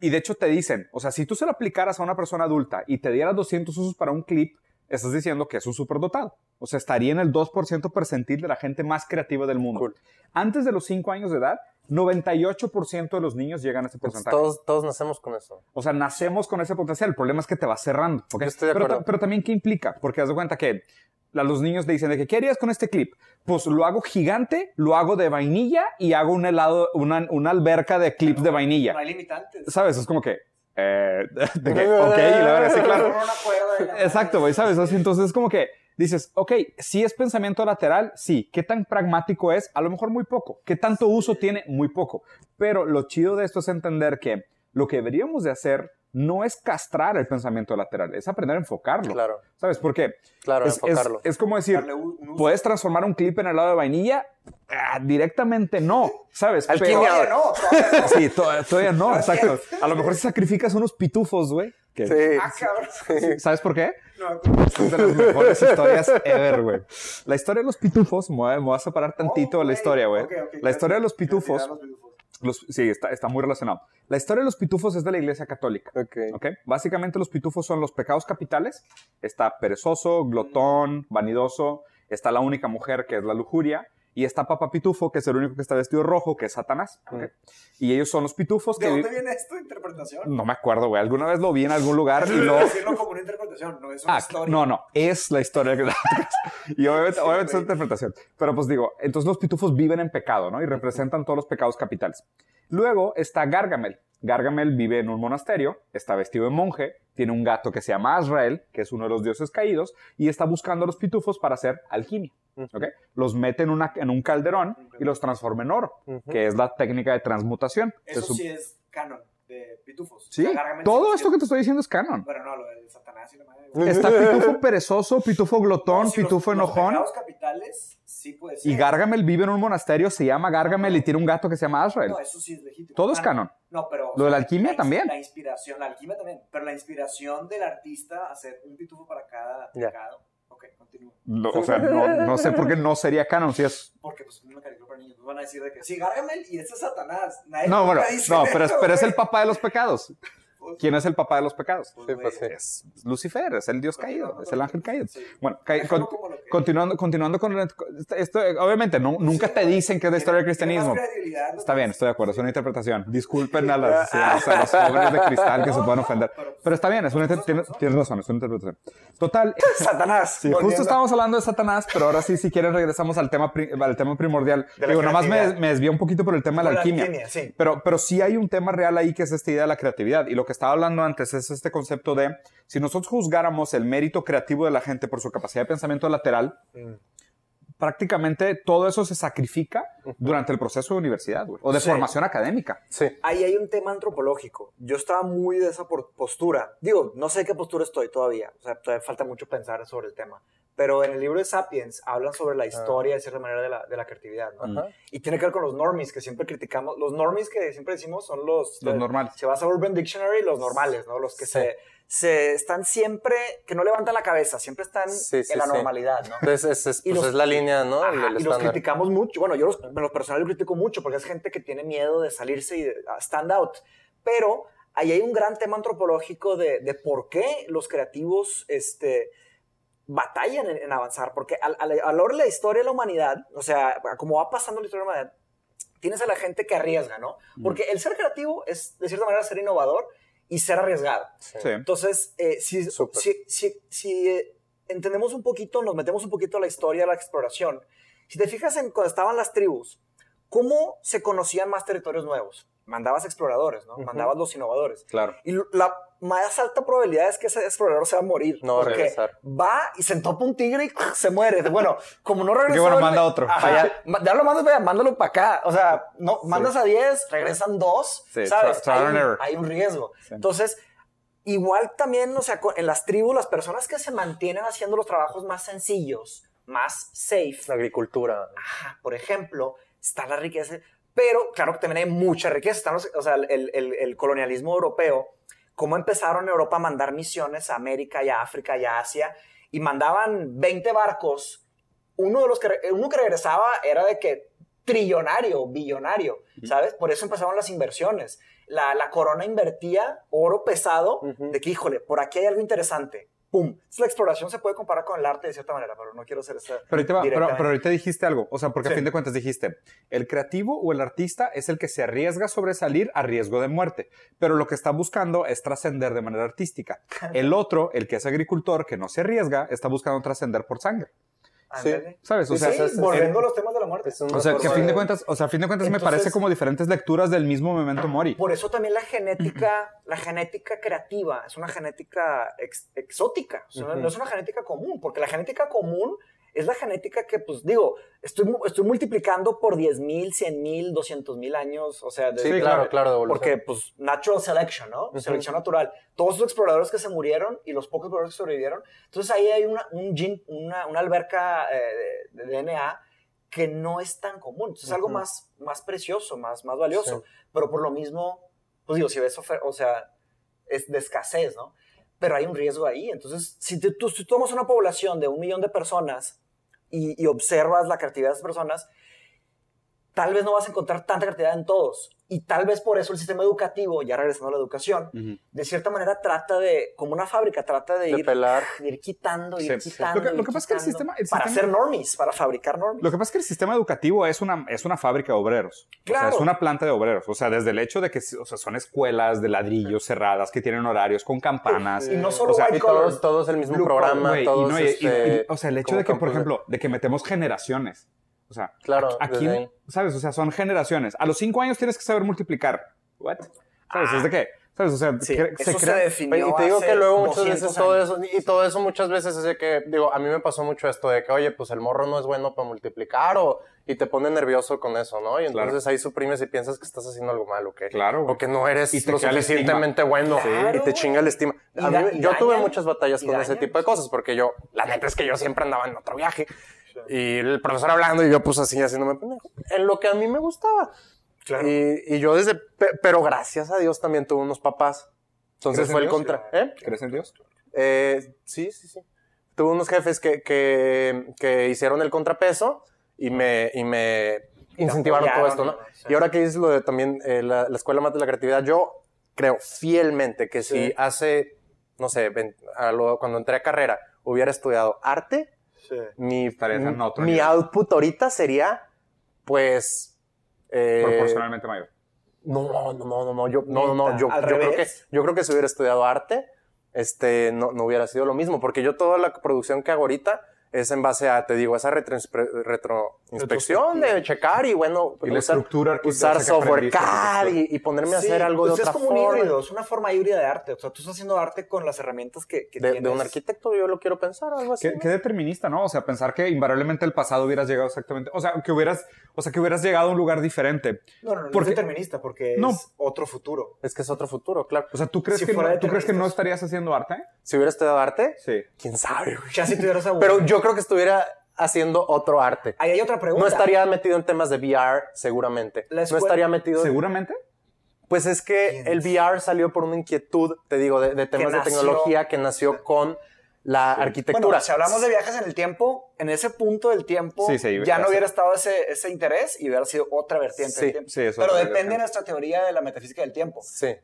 Y de hecho te dicen, o sea, si tú se lo aplicaras a una persona adulta y te dieras 200 usos para un clip, estás diciendo que es un superdotado. O sea, estaría en el 2% percentil de la gente más creativa del mundo. Cool. Antes de los 5 años de edad, 98% de los niños llegan a ese Pues porcentaje. todos, todos nacemos con eso. O sea, nacemos con ese potencial. El problema es que te va cerrando. ¿ok? Yo estoy de pero, acuerdo. pero también, ¿qué implica? Porque haz de cuenta que a los niños le dicen de que, ¿qué harías con este clip? Pues lo hago gigante, lo hago de vainilla y hago un helado, una, una alberca de clips de vainilla. No hay limitantes. ¿Sabes? Es como que, eh, de que, ok, y la verdad, sí, claro. Exacto, güey, ¿sabes? Así, entonces es como que dices, ok, si es pensamiento lateral, sí. ¿Qué tan pragmático es? A lo mejor muy poco. ¿Qué tanto uso tiene? Muy poco. Pero lo chido de esto es entender que lo que deberíamos de hacer no es castrar el pensamiento lateral, es aprender a enfocarlo. Claro, ¿Sabes? Porque claro, es, enfocarlo. es como decir. ¿puedes transformar un clip en helado de vainilla? Ah, directamente no, ¿sabes? Alquimia. Todavía no, todavía no. Sí, to- todavía no, exacto. A lo mejor si sacrificas unos pitufos, güey. que- Sí. Ah, cabrón. ¿Sabes por qué? No, Es de las mejores historias ever, güey. La historia de los pitufos, me voy a, separar tantito Oh, de la historia, güey. Ok, ok, la historia de los pitufos, los pitufos. los- sí, está, está muy relacionado. La historia de los pitufos es de la iglesia católica. Ok. ¿ok? Básicamente los pitufos son los pecados capitales. Está perezoso, glotón, vanidoso. Está la única mujer que es la lujuria. Y está Papá Pitufo, que es el único que está vestido de rojo, que es Satanás. ¿ok? Y ellos son los pitufos ¿De que... dónde vi- viene esta interpretación? No me acuerdo, güey. Alguna vez lo vi en algún lugar y lo... Decirlo como una interpretación, no es una Ah, historia. no, no, es la historia que Y obviamente, obviamente es una interpretación. Pero pues digo, entonces los pitufos viven en pecado, ¿no? Y representan todos los pecados capitales. Luego está Gargamel. Gargamel vive en un monasterio, está vestido de monje, tiene un gato que se llama Azrael, que es uno de los dioses caídos, y está buscando a los pitufos para hacer alquimia. Los mete en, una, en un calderón y los transforma en oro, que es la técnica de transmutación. Eso sí es canon de pitufos. Sí, O sea, Gargamel todo esto que te estoy diciendo es canon. Bueno, no, lo de Satanás y la madre. Está pitufo perezoso, pitufo glotón, pitufo Los enojón. pecados capitales sí puede ser. Y Gargamel vive en un monasterio, se llama Gargamel y tiene un gato que se llama Azrael. No, eso sí es legítimo. Todo es Ah, canon. No, pero. Lo de la alquimia también. La inspiración, la alquimia también. Pero la inspiración del artista a hacer un pitufo para cada pecado. Ok, continúo. No, o sea, no, no sé por qué no sería canon si es... Porque, pues, una caricatura para niños. Nos van a decir de que sí, Gargamel y este es Satanás. Nadie No, bueno, no, pero es, pero es el papá de los pecados. Pues, ¿Quién es el papá de los pecados? pues, Sí, pues, sí. Es Lucifer, es el dios caído, es el ángel caído. Bueno, ca- con- continuando, continuando con esto, obviamente no, nunca te dicen que es la historia del cristianismo. Está bien, estoy de acuerdo, es una interpretación. Disculpen a, las, a los jóvenes de cristal que se puedan ofender. Pero está bien, es una tienes, tienes razón, es una interpretación. Total, Satanás. Sí, justo estábamos hablando de Satanás, pero ahora sí, si quieren, regresamos al tema, al tema primordial. Digo, nomás me, me desvié un poquito por el tema de la alquimia. Pero, pero sí hay un tema real ahí que es esta idea de la creatividad. Y lo que estaba hablando antes es este concepto de si nosotros juzgáramos el mérito creativo de la gente por su capacidad de pensamiento lateral, Mm. Prácticamente todo eso se sacrifica durante el proceso de universidad güey, o de Sí. formación académica. Sí. Ahí hay un tema antropológico. Yo estaba muy de esa postura. Digo, no sé qué postura estoy todavía. O sea, todavía falta mucho pensar sobre el tema. Pero en el libro de Sapiens hablan sobre la historia, de cierta manera, de la, de la creatividad. ¿no? Ajá. Y tiene que ver con los normies que siempre criticamos. Los normies que siempre decimos son los... Los eh, normales. Si vas a Urban Dictionary, los normales, ¿no? Los que Sí. se, se están siempre... Que no levantan la cabeza, siempre están Sí, sí, en la sí. normalidad, ¿no? Entonces, es, es, Y pues los- es la línea, ¿no? Ajá, El- el y los criticamos mucho. Bueno, yo los, en lo personal lo critico mucho porque es gente que tiene miedo de salirse y de a stand out. Pero ahí hay un gran tema antropológico de, de por qué los creativos este, batallan en, en avanzar. Porque al- al- a lo largo de la historia de la humanidad, o sea, como va pasando la historia de la humanidad, tienes a la gente que arriesga, ¿no? Porque el ser creativo es, de cierta manera, ser innovador y ser arriesgado. Sí. Entonces, eh, si, si, si, si, eh, entendemos un poquito, nos metemos un poquito a la historia de la exploración, si te fijas en cuando estaban las tribus, ¿cómo se conocían más territorios nuevos? Mandabas exploradores, ¿no? Ujú. Mandabas los innovadores. Claro. Y la más alta probabilidad es que ese explorador se va a morir. No porque regresar. Va y se entopa un tigre y se muere. Bueno, como no regresó... bueno, el- manda otro. Ajá, ya, lo mandas, mándalo para acá. O sea, no, mandas a 10, regresan 2, Sí, ¿sabes? Hay un, hay un riesgo. Sí. Entonces, igual también, o sea, en las tribus, las personas que se mantienen haciendo los trabajos más sencillos, más safe, La agricultura. Ajá, por ejemplo, está la riqueza, pero claro que también hay mucha riqueza. Están los- o sea, el, el- el colonialismo europeo, cómo empezaron Europa a mandar misiones a América y a África y a Asia, y mandaban 20 barcos. Uno de los que, re- uno que regresaba era de que trillonario, billonario, ¿sabes? Por eso empezaron las inversiones. La, la corona invertía oro pesado de que, híjole, por aquí hay algo interesante. ¡Pum! Entonces, la exploración se puede comparar con el arte de cierta manera, pero no quiero hacer esa. Pero ahorita, pero, pero ahorita dijiste algo, o sea, porque Sí. a fin de cuentas dijiste, el creativo o el artista es el que se arriesga a sobresalir a riesgo de muerte, pero lo que está buscando es trascender de manera artística. El otro, el que es agricultor, que no se arriesga, está buscando trascender por sangre. ¿Sabes? O sea, sí, sí, volviendo a los temas de la muerte. O sea, que a fin de cuentas, o sea, a fin de cuentas me parece como diferentes lecturas del mismo memento mori. Por eso también la genética, la genética creativa es una genética ex- exótica, o sea, Ujú. no es una genética común, porque la genética común es la genética que, pues digo, estoy, estoy multiplicando por 10 mil, 100 mil, 200 mil años, o sea, de- Sí, claro, claro. de porque pues natural selection, ¿no? Ujú. Selección natural. Todos esos exploradores que se murieron y los pocos exploradores que sobrevivieron, entonces ahí hay una, un gen- una, una alberca eh, de, de DNA que no es tan común. Entonces es algo Ujú. más, más precioso, más, más valioso. Sí. Pero por lo mismo, pues digo, si ves, o sea, es de escasez, ¿no? Pero hay un riesgo ahí. Entonces, si tú, tú tomas una población de un millón de personas y, y observas la creatividad de esas personas, tal vez no vas a encontrar tanta creatividad en todos. Y tal vez por eso el sistema educativo, ya regresando a la educación, de cierta manera trata de, como una fábrica, trata de, De ir, pelar. de ir quitando, Sí, ir sí. quitando. Lo que- lo ir que pasa es que el sistema- el para sistema- hacer normies, para fabricar normies. Lo que pasa es que el sistema educativo es una, es una fábrica de obreros. O sea, Claro. es una planta de obreros. O sea, desde el hecho de que o sea, son escuelas de ladrillos cerradas que tienen horarios con campanas. Y no solo o sea, white Y todos, todos el mismo Blue programa, todos, no, y- y- este, y- o sea, el hecho de que, por ejemplo, de que metemos generaciones. O sea, Claro, aquí. ¿sabes? O sea, son generaciones. A los cinco años tienes que saber multiplicar. ¿What? ¿Sabes? ¿Es de qué? ¿Sabes? O sea, Ah. Sí, cre- eso se, crea- definió Y te digo hace que luego muchas 200 veces todo eso, y todo eso muchas veces es de que, digo, a mí me pasó mucho esto de que, oye, pues el morro no es bueno para multiplicar o, y te pone nervioso con eso, ¿no? Y entonces Claro. ahí suprimes y piensas que estás haciendo algo malo, que, Claro, o que no eres Y te lo suficientemente bueno Claro, y te chinga el estima. A mí- yo tuve muchas batallas con ese tipo de cosas porque yo, la neta es que yo siempre andaba en otro viaje y el profesor hablando y yo pues así haciéndome pendejo. En lo que a mí me gustaba. Claro. Y, y yo desde, pe- pero gracias a Dios también tuve unos papás. Entonces ¿Crees en fue el Dios? contra. ¿Eh? ¿Crees en Dios? Eh, sí, sí, sí. Tuve unos jefes que, que, que hicieron el contrapeso y me, y me incentivaron todo esto, ¿no? sí. Y ahora que dices lo de también eh, la, la escuela mata de la creatividad, yo creo fielmente que si Sí. hace, no sé, cuando entré a carrera hubiera estudiado arte, Sí. mi, Estarías en otro mi nivel. output ahorita sería, pues... eh, Proporcionalmente mayor. no, no, no, no, no, yo, no, no, no, yo, yo creo que, yo creo que si hubiera estudiado arte, este, no, no hubiera sido lo mismo, porque yo toda la producción que hago ahorita es en base a, te digo, esa retroinspe- retroinspección de checar y bueno, Y la usar, estructura usar software CAD y, y ponerme a Sí, hacer algo de pues otra es como un forma. híbrido, es una forma híbrida de arte. O sea, tú estás haciendo arte con las herramientas que, que De, tienes. de un arquitecto, yo lo quiero pensar, algo así. Qué, ¿no? qué determinista, ¿no? O sea, pensar que invariablemente el pasado hubieras llegado exactamente, o sea, que hubieras, o sea, que hubieras llegado a un lugar diferente. No, no, no, Porque- es determinista porque No. es otro futuro. Es que es otro futuro, claro. O sea, ¿tú crees, Si que, no, fuera ¿tú crees que no estarías haciendo arte? Si hubiera estudiado arte, Sí. quién sabe. Ya si tuvieras a Pero yo creo que estuviera haciendo otro arte. Ahí hay otra pregunta. No estaría metido en temas de VR, seguramente. La No estaría metido. ¿Seguramente? Pues es que ¿Quién el VR salió por una inquietud, te digo, de, de temas de nació- tecnología que nació con la arquitectura. Bueno, si hablamos de viajes en el tiempo, en ese punto del tiempo Sí, sí, ya no hubiera estado ese, ese interés y hubiera sido otra vertiente Sí, del tiempo. sí, es Pero depende de nuestra teoría de la metafísica del tiempo. Sí.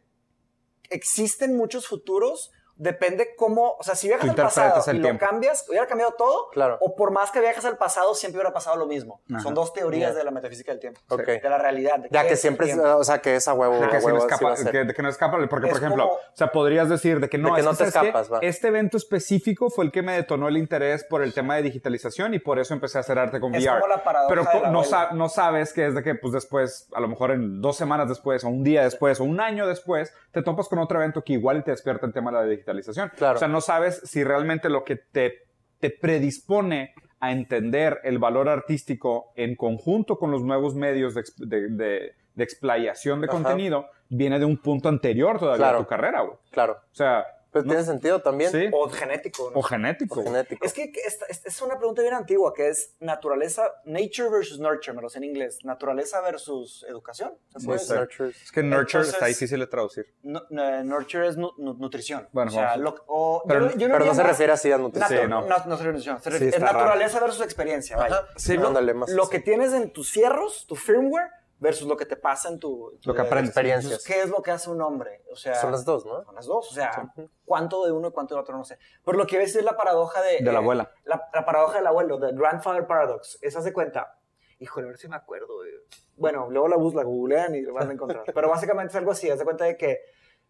Existen muchos futuros, depende cómo, o sea, si viajas al pasado y lo tiempo. cambias, hubiera cambiado todo, Claro. o por más que viajes al pasado, siempre hubiera pasado lo mismo. Ajá. Son dos teorías Ya. de la metafísica del tiempo, Ok. de la realidad. de Ya que siempre, es, o sea, que es a huevo, De a que, se huevo, no escapa, a que, de que no escapa, porque Es por ejemplo, como- o sea, podrías decir de que no, De que es no te escapas, va. Este evento específico fue el que me detonó el interés por el tema de digitalización y por eso empecé a hacer arte con Es VR. como la paradoja Pero de la no, sa- no sabes que es de que pues después, a lo mejor en dos semanas después, o un día después, o un año después, te topas con otro evento que igual te despierta el tema de la digitalización. Claro. O sea, no sabes si realmente lo que te, te predispone a entender el valor artístico en conjunto con los nuevos medios de, de, de- de explayación de Ajá. contenido viene de un punto anterior todavía Claro. a tu carrera, güey. Claro. O sea, Pero no- tiene sentido también. sí, O genético. ¿no? o genético. O güey. genético. Es que esta es una pregunta bien antigua, que es naturaleza, nature versus nurture, me lo sé en inglés. Naturaleza versus educación. ¿se Sí, puede es decir? nurture. Es que nurture Entonces- está difícil de traducir. Eh, nurture es nu- nu- nutrición. Bueno, o sea, lo- o- Pero- yo, yo lo Pero no se refiere así a nutrición. Sí, no. No, no se refiere a nutrición. se Sí, refiere- es raro. naturaleza versus experiencia. vaya. Sí, No, ándale, más Lo así. que tienes en tus fierros, tu firmware, versus lo que te pasa en tu... Lo que aprendes. Experiencias. Entonces, ¿Qué es lo que hace un hombre? O sea, Son las dos, ¿no? Son las dos, o sea, cuánto de uno y cuánto de otro no sé. Pero lo que ves es la paradoja de... De la eh, abuela. La, la paradoja del abuelo, the grandfather paradox. Esa se cuenta. Híjole, a ver si me acuerdo. güey. Bueno, luego la bus la googlean y la van a encontrar. Pero básicamente es algo así, haz de cuenta de que,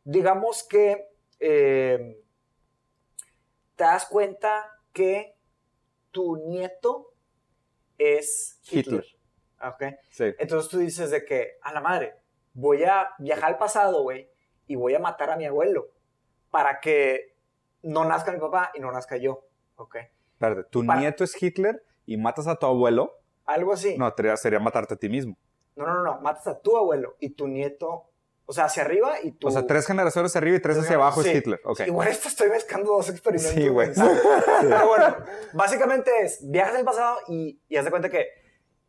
digamos que eh, te das cuenta que tu nieto es Hitler. Hitler. Ah, Ok. Sí. Entonces tú dices de que, a la madre, voy a viajar al pasado, güey, y voy a matar a mi abuelo para que no nazca mi papá y no nazca yo. Ok. Espérate, tu Para- nieto es Hitler y matas a tu abuelo. Algo así. No, sería, matarte a ti mismo. No, no, no, no. Matas a tu abuelo y tu nieto, o sea, hacia arriba y tu... O sea, tres generaciones arriba y tres hacia abajo Sí. es Hitler. Ok. Igual esto estoy mezclando dos experimentos. Sí, güey. Pero bueno, básicamente es, viajas al pasado y, y haz de cuenta que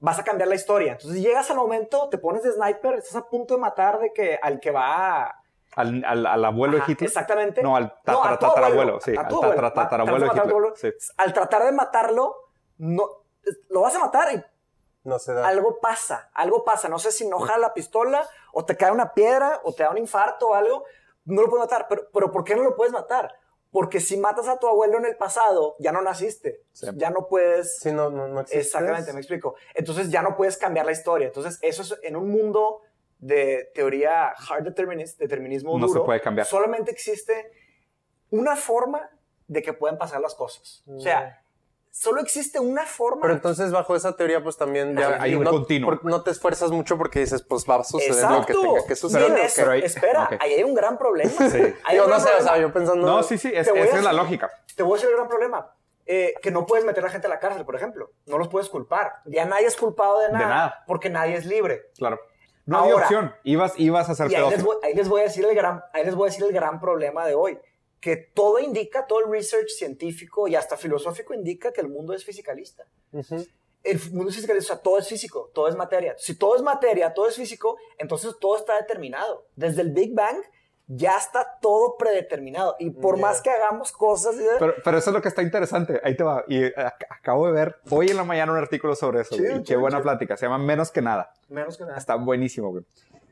vas a cambiar la historia. Entonces llegas al momento, te pones de sniper, estás a punto de matar de que al que va a... Al, al- al abuelo Ajá, de Hitler. Exactamente. No, al tatarabuelo, abuelo, sí, a al tatarabuelo de Hitler, sí. Al tratar de matarlo, no, lo vas a matar y No se da. algo pasa, algo pasa. No sé si no jala la pistola o te cae una piedra o te da un infarto o algo. No lo puedes matar. Pero, pero ¿por qué no lo puedes matar? Porque si matas a tu abuelo en el pasado, ya no naciste. Sí. Ya no puedes... Sí, no, no, no. Exactamente, me explico. Entonces ya no puedes cambiar la historia. Entonces eso es en un mundo de teoría hard determinis- determinismo No se duro. puede cambiar. Solamente existe una forma de que puedan pasar las cosas. O sea, solo existe una forma. Pero entonces, bajo esa teoría, pues también ya Hay un no, continuo. por- no te esfuerzas mucho porque dices, pues va a suceder Exacto. lo que tenga que suceder. Pero ahí- espera, ahí hay un gran problema. Sí. Hay un no sé, o sea, yo pensando. No, sí, sí, es- esa es la lógica. Te voy a decir el gran problema. Eh, que no puedes meter a la gente a la cárcel, por ejemplo. No los puedes culpar. Ya nadie es culpado de nada. nada. Porque nadie es libre. Claro. No había Ahora- opción. Ibas, ibas a ser Y ahí les, pedófilo. voy, ahí les voy a decir el gran, ahí les voy a decir el gran problema de hoy. Que todo indica, todo el research científico y hasta filosófico indica que el mundo es fisicalista. Ujú. El mundo es fisicalista, o sea, todo es físico, todo es materia. Si todo es materia, todo es físico, entonces todo está determinado. Desde el Big Bang ya está todo predeterminado. Y por Ya. más que hagamos cosas... y- Pero, pero eso es lo que está interesante. Ahí te va. Y eh, ac- acabo de ver hoy en la mañana un artículo sobre eso. Chido. Y Qué chido, buena chido. plática. Se llama Menos que nada. menos que nada. Está buenísimo, güey.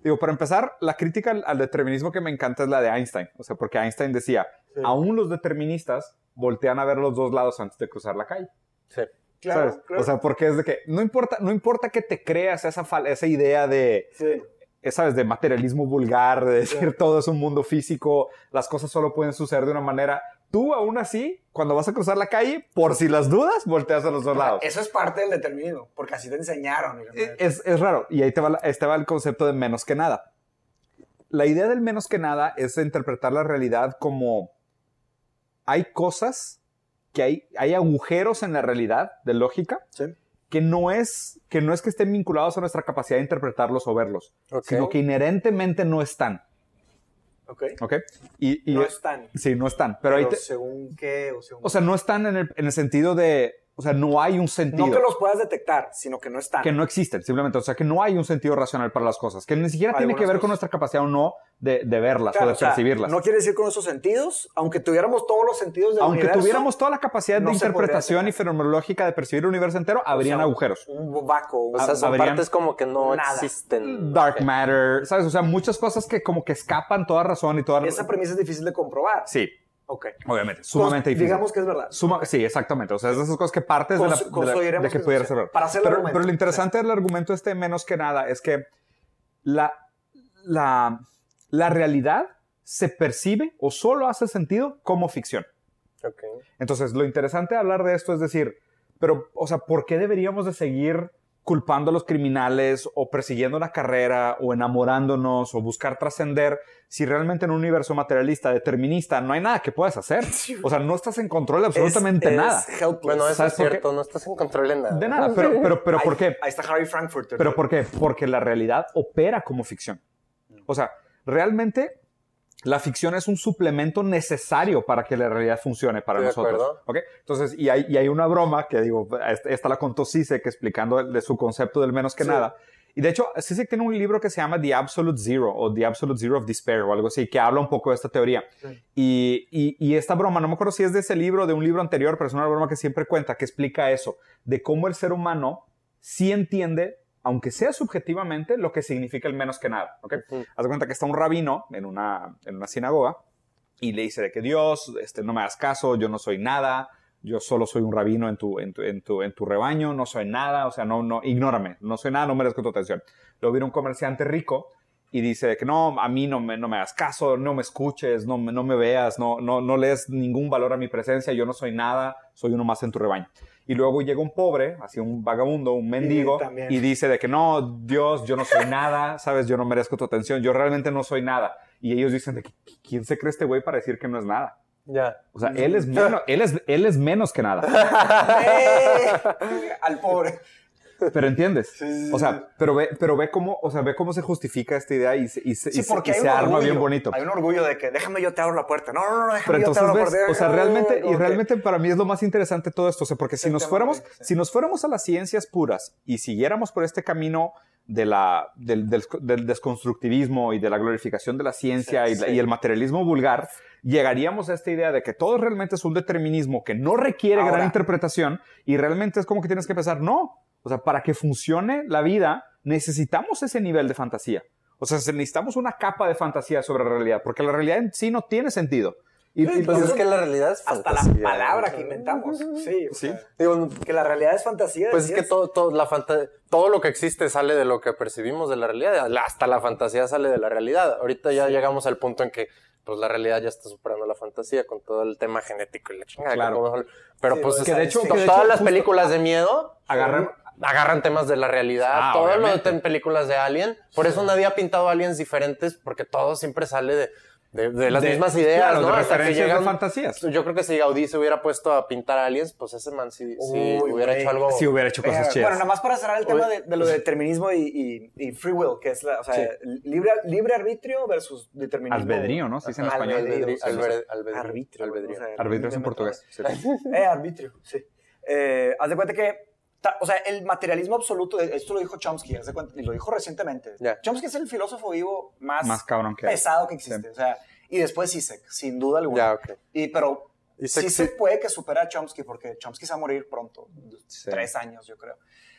Digo, para empezar, la crítica al, al determinismo que me encanta es la de Einstein. O sea, porque Einstein decía, Sí. aún los deterministas voltean a ver los dos lados antes de cruzar la calle. Sí. Claro, ¿Sabes? claro. O sea, porque es de que no importa, no importa que te creas esa, fal- esa idea de, Sí. eh, ¿sabes? De materialismo vulgar, de decir todo es un mundo físico, las cosas solo pueden suceder de una manera. Tú, aún así, cuando vas a cruzar la calle, por si las dudas, volteas a los dos lados. Eso es parte del determinismo, porque así te enseñaron. Es, es raro. Y ahí te va, este va el concepto de menos que nada. La idea del menos que nada es interpretar la realidad como hay cosas que hay, hay agujeros en la realidad de lógica Sí. que no es que no es que estén vinculados a nuestra capacidad de interpretarlos o verlos, sino que inherentemente no están, Ok. ¿ok? Y, y- no están. sí, no están, pero, ahí Pero te- según qué o según... o sea, no están en el, en el sentido de, o sea, no hay un sentido. no que los puedas detectar, sino que no están. que no existen, simplemente. O sea, que no hay un sentido racional para las cosas, que ni siquiera tiene que ver con nuestra capacidad o no de, de verlas Claro, o de o sea, percibirlas. No quiere decir con esos sentidos, aunque tuviéramos todos los sentidos del Aunque universo, tuviéramos toda la capacidad no de interpretación y fenomenológica de percibir el universo entero, habrían sea, agujeros. un vaco. O sea, son habrían- partes como que no Nada. existen. Dark Ok. matter, ¿sabes? O sea, muchas cosas que como que escapan toda razón y toda... esa premisa es difícil de comprobar. Sí, Ok. obviamente, sumamente Cons- difícil. Digamos que es verdad. Suma- Sí, exactamente. O sea, es de esas cosas que partes de, la- Cons- de la- construiremos de que que- pudiera ser verdad. Para hacer el pero, argumento. pero lo interesante del argumento este, menos que nada, es que la, la, la realidad se percibe o solo hace sentido como ficción. Ok. Entonces, lo interesante de hablar de esto es decir, pero, o sea, ¿por qué deberíamos de seguir culpando a los criminales o persiguiendo la carrera o enamorándonos o buscar trascender si realmente en un universo materialista, determinista, no hay nada que puedas hacer? O sea, no estás en control de absolutamente Es- nada. es helpless. Bueno, eso ¿Sabes es cierto, no estás en control de nada. De nada, pero, pero, pero Ahí- ¿por qué? Ahí está Harry Frankfurter. ¿Pero por qué? Porque la realidad opera como ficción. O sea, realmente la ficción es un suplemento necesario para que la realidad funcione para de nosotros. acuerdo. ¿ok? Entonces, y hay, y hay una broma que digo, esta esta la contó Sisek explicando de su concepto del menos que Sí. nada. Y de hecho, Sisek tiene un libro que se llama The Absolute Zero o The Absolute Zero of Despair o algo así, que habla un poco de esta teoría. Sí. Y, y- y esta broma, no me acuerdo si es de ese libro o de un libro anterior, pero es una broma que siempre cuenta, que explica eso, de cómo el ser humano sí entiende, aunque sea subjetivamente, lo que significa el menos que nada. ¿ok? Ujú. Haz de cuenta que está un rabino en una, en una sinagoga y le dice de que Dios, este, no me hagas caso, yo no soy nada, yo solo soy un rabino en tu, en tu, en tu, en tu rebaño, no soy nada, o sea, no, no, ignórame, no soy nada, no merezco tu atención. Luego viene un comerciante rico y dice de que no, a mí no me, no me hagas caso, no me escuches, no, me- no me veas, no, no, no lees ningún valor a mi presencia, yo no soy nada, soy uno más en tu rebaño. Y luego llega un pobre, así un vagabundo, un mendigo, también. y dice de que no, Dios, yo no soy nada, sabes, yo no merezco tu atención, yo realmente no soy nada. Y ellos dicen de que, ¿quién se cree este güey para decir que no es nada? Ya. O sea, él es menos, él es, él es menos que nada. Al pobre. Pero entiendes. Sí, sí, sí. O sea, pero ve, pero ve cómo, o sea, ve cómo se justifica esta idea y se, y se, Sí, y se- arma bien bonito. Hay un orgullo de que déjame yo te abro la puerta. No, no, no, déjame Pero yo te abro la puerta. o sea, realmente, y realmente para mí es lo más interesante todo esto, o sea, porque si nos fuéramos, si nos fuéramos a las ciencias puras y siguiéramos por este camino de la, del, del- del desconstructivismo y de la glorificación de la ciencia Sí, y, la- sí. y el materialismo vulgar, llegaríamos a esta idea de que todo realmente es un determinismo que no requiere Ahora. gran interpretación y realmente es como que tienes que pensar, no, o sea, para que funcione la vida necesitamos ese nivel de fantasía. O sea, necesitamos una capa de fantasía sobre la realidad, porque la realidad en sí no tiene sentido. Y, Pues es que la realidad es Hasta la fantasía. palabra que inventamos. Sí, o Sí. Digo, que la realidad es fantasía. pues es que todo, todo, la todo lo que existe sale de lo que percibimos de la realidad. Hasta la fantasía sale de la realidad. Ahorita ya llegamos al punto en que pues la realidad ya está superando la fantasía con todo el tema genético y la chingada. Claro. Pero Sí, pues es que de hecho- to- que de todas hecho las películas de miedo Agarran- agarran temas de la realidad. Ah, todo lo de películas de Alien. Por eso nadie ha pintado aliens diferentes porque todo siempre sale de, de, de las de- mismas ideas, claro, ¿no? de Hasta que de llegan- fantasías. Yo creo que si Gaudí se hubiera puesto a pintar aliens, pues ese man sí, sí Uy, hubiera hecho algo. Si hubiera hecho cosas Eh, chidas. Bueno, nada más para cerrar el tema de, de lo de determinismo y, y- y free will, que es la, o sea, Sí. libre, libre arbitrio versus determinismo. Albedrío, ¿no? Se dice en español. albedrío, Albedrío, sí, sí, sí. albedrío, albedrío, Arbitrio. albedrío. o sea, Arbitrio es en portugués. sí. Eh, arbitrio, sí. Eh, haz de cuenta que, ta- o sea, el materialismo absoluto, esto lo dijo Chomsky, y lo dijo recientemente. Ya. Chomsky es el filósofo vivo más, Más cabrón que hay. pesado que existe, o sea, y después Zizek, sin duda alguna. Ya, ok. Y, pero Zizek sí sí- puede que supera a Chomsky, porque Chomsky se va a morir pronto, Sí. tres años, yo creo.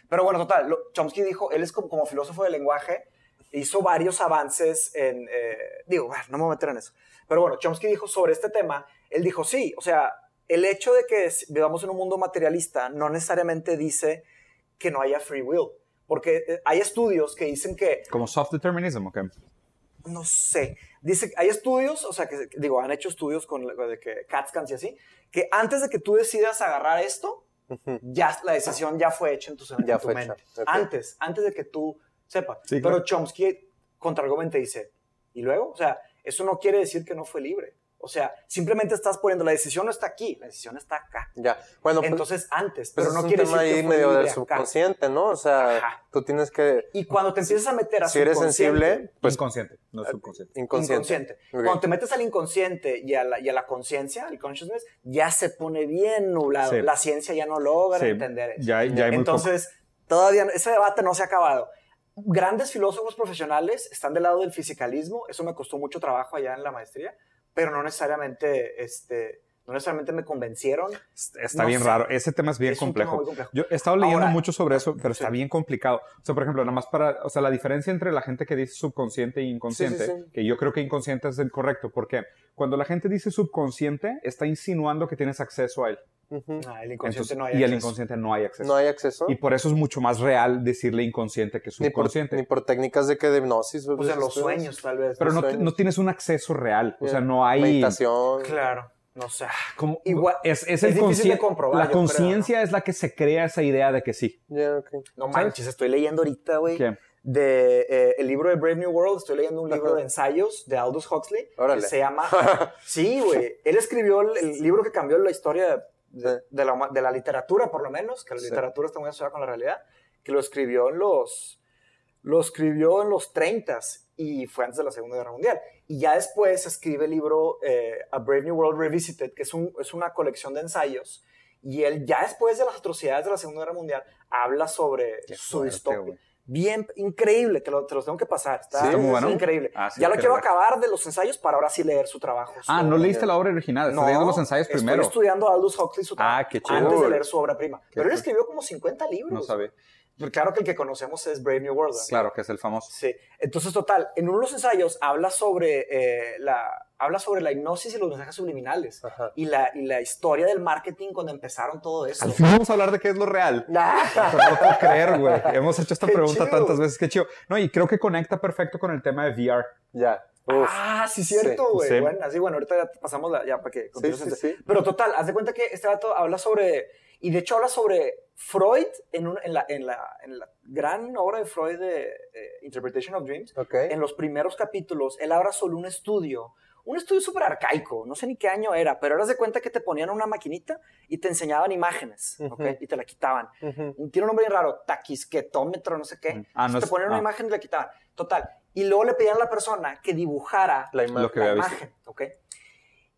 Pero bueno, total, lo- Chomsky dijo, él es como, como filósofo del lenguaje, hizo varios avances en, eh, digo, bueno, no me voy a meter en eso, pero bueno, Chomsky dijo sobre este tema, él dijo, sí, o sea, el hecho de que vivamos en un mundo materialista no necesariamente dice que no haya free will, porque eh, hay estudios que dicen que Como soft determinism, ok. no sé. Dice, hay estudios, o sea, que digo, han hecho estudios con de que CAT scans y así, que antes de que tú decidas agarrar esto, ya la decisión ya fue hecha en tu, en Ya tu fue mente. hecha. Antes, antes de que tú sepas. Sí, Pero claro. Chomsky contraargumenta y dice, ¿y luego? O sea, eso no quiere decir que no fue libre. O sea, simplemente estás poniendo, la decisión no está aquí, la decisión está acá. Ya. Bueno, pues, Entonces, antes, pues pero es no un quiere tema decir que ahí medio del acá. subconsciente, ¿no? O sea, Ajá. tú tienes que. Y cuando te empiezas a meter a Si eres sensible, pues inconsciente, no subconsciente. inconsciente. Cuando te metes al inconsciente y a la, y a la conciencia, al consciousness, ya se pone bien nublado. Sí. La ciencia ya no logra Sí, entender eso. ya, ya hay muy. Entonces, todavía ese debate no se ha acabado. Grandes filósofos profesionales están del lado del fisicalismo. Eso me costó mucho trabajo allá en la maestría, pero no necesariamente, este, no necesariamente me convencieron. Está no bien sé. raro. Ese tema es bien Es un tema complejo. muy complejo. Yo he estado leyendo Ahora- mucho sobre eso, pero está bien complicado. O sea, por ejemplo, nada más para, o sea, la diferencia entre la gente que dice subconsciente e inconsciente, Sí, sí, sí. que yo creo que inconsciente es el correcto, porque cuando la gente dice subconsciente, está insinuando que tienes acceso a él. Ah, el inconsciente Entonces, no hay y el acceso. inconsciente no hay acceso. No hay acceso. Y por eso es mucho más real decirle inconsciente que ni por, subconsciente. ni por técnicas de que de hipnosis. O sea, los sueños, tal vez. pero no, sueños. no tienes un acceso real. O sea, no hay... Meditación. Claro, no sé. Como, Igual- es, es, es el difícil de comprobar, La conciencia es la que se crea esa idea de que sí. Ya, ok. No manches, estoy leyendo ahorita, güey. ¿Qué? de eh, el libro de Brave New World, estoy leyendo un libro Ajá. de ensayos de Aldous Huxley Órale. que se llama Sí, güey, él escribió el, el libro que cambió la historia de, la, de la literatura, por lo menos, que la Sí. literatura está muy asociada con la realidad, que lo escribió en los lo escribió en los 30 y fue antes de la Segunda Guerra Mundial. Y ya después escribe el libro eh, A Brave New World Revisited, que es, un, es una colección de ensayos. Y él, ya después de las atrocidades de la Segunda Guerra Mundial, habla sobre Qué su fuerte, distopia. güey. Bien, increíble, te, lo- te los tengo que pasar. Está, Sí, muy bueno. increíble. Ah, sí, ya lo quiero acabar de los ensayos para ahora sí leer su trabajo. Ah, no leíste la obra original, estás leyendo los ensayos estoy primero. estudiando a Aldous Huxley su trabajo Ah, qué chido. antes de leer su obra prima. Pero él escribió como 50 libros. No sabía. Pero Claro que el que conocemos es Brave New World. ¿verdad? Claro, que es el famoso. Sí. Entonces, total, en uno de los ensayos habla sobre, eh, la, habla sobre la hipnosis y los mensajes subliminales. Ajá. Y la, y la historia del marketing cuando empezaron todo eso. Al fin vamos a hablar de qué es lo real. No puedo creer, güey. Hemos hecho esta Qué pregunta chido. tantas veces. Qué chido. No, y creo que conecta perfecto con el tema de VR. Ya. Uf. ah, sí, cierto, Sí, güey. sí. Bueno, así, bueno, ahorita ya pasamos la, ya para que Sí, sí, sí. Pero total, haz de cuenta que este dato habla sobre, y de hecho habla sobre Freud en, un- en, la, en, la, en la gran obra de Freud de eh, Interpretation of Dreams. Ok. En los primeros capítulos, él habla sobre un estudio, un estudio súper arcaico, no sé ni qué año era, pero eras de cuenta que te ponían una maquinita y te enseñaban imágenes, ¿ok? Ujú. Y te la quitaban. Ujú. Tiene un nombre bien raro, taquisquetómetro, no sé qué. Ah, no te ponían una ah. imagen y la quitaban. Total. Y luego le pedían a la persona que dibujara La imagen. Lo que la había visto. imagen, ¿ok?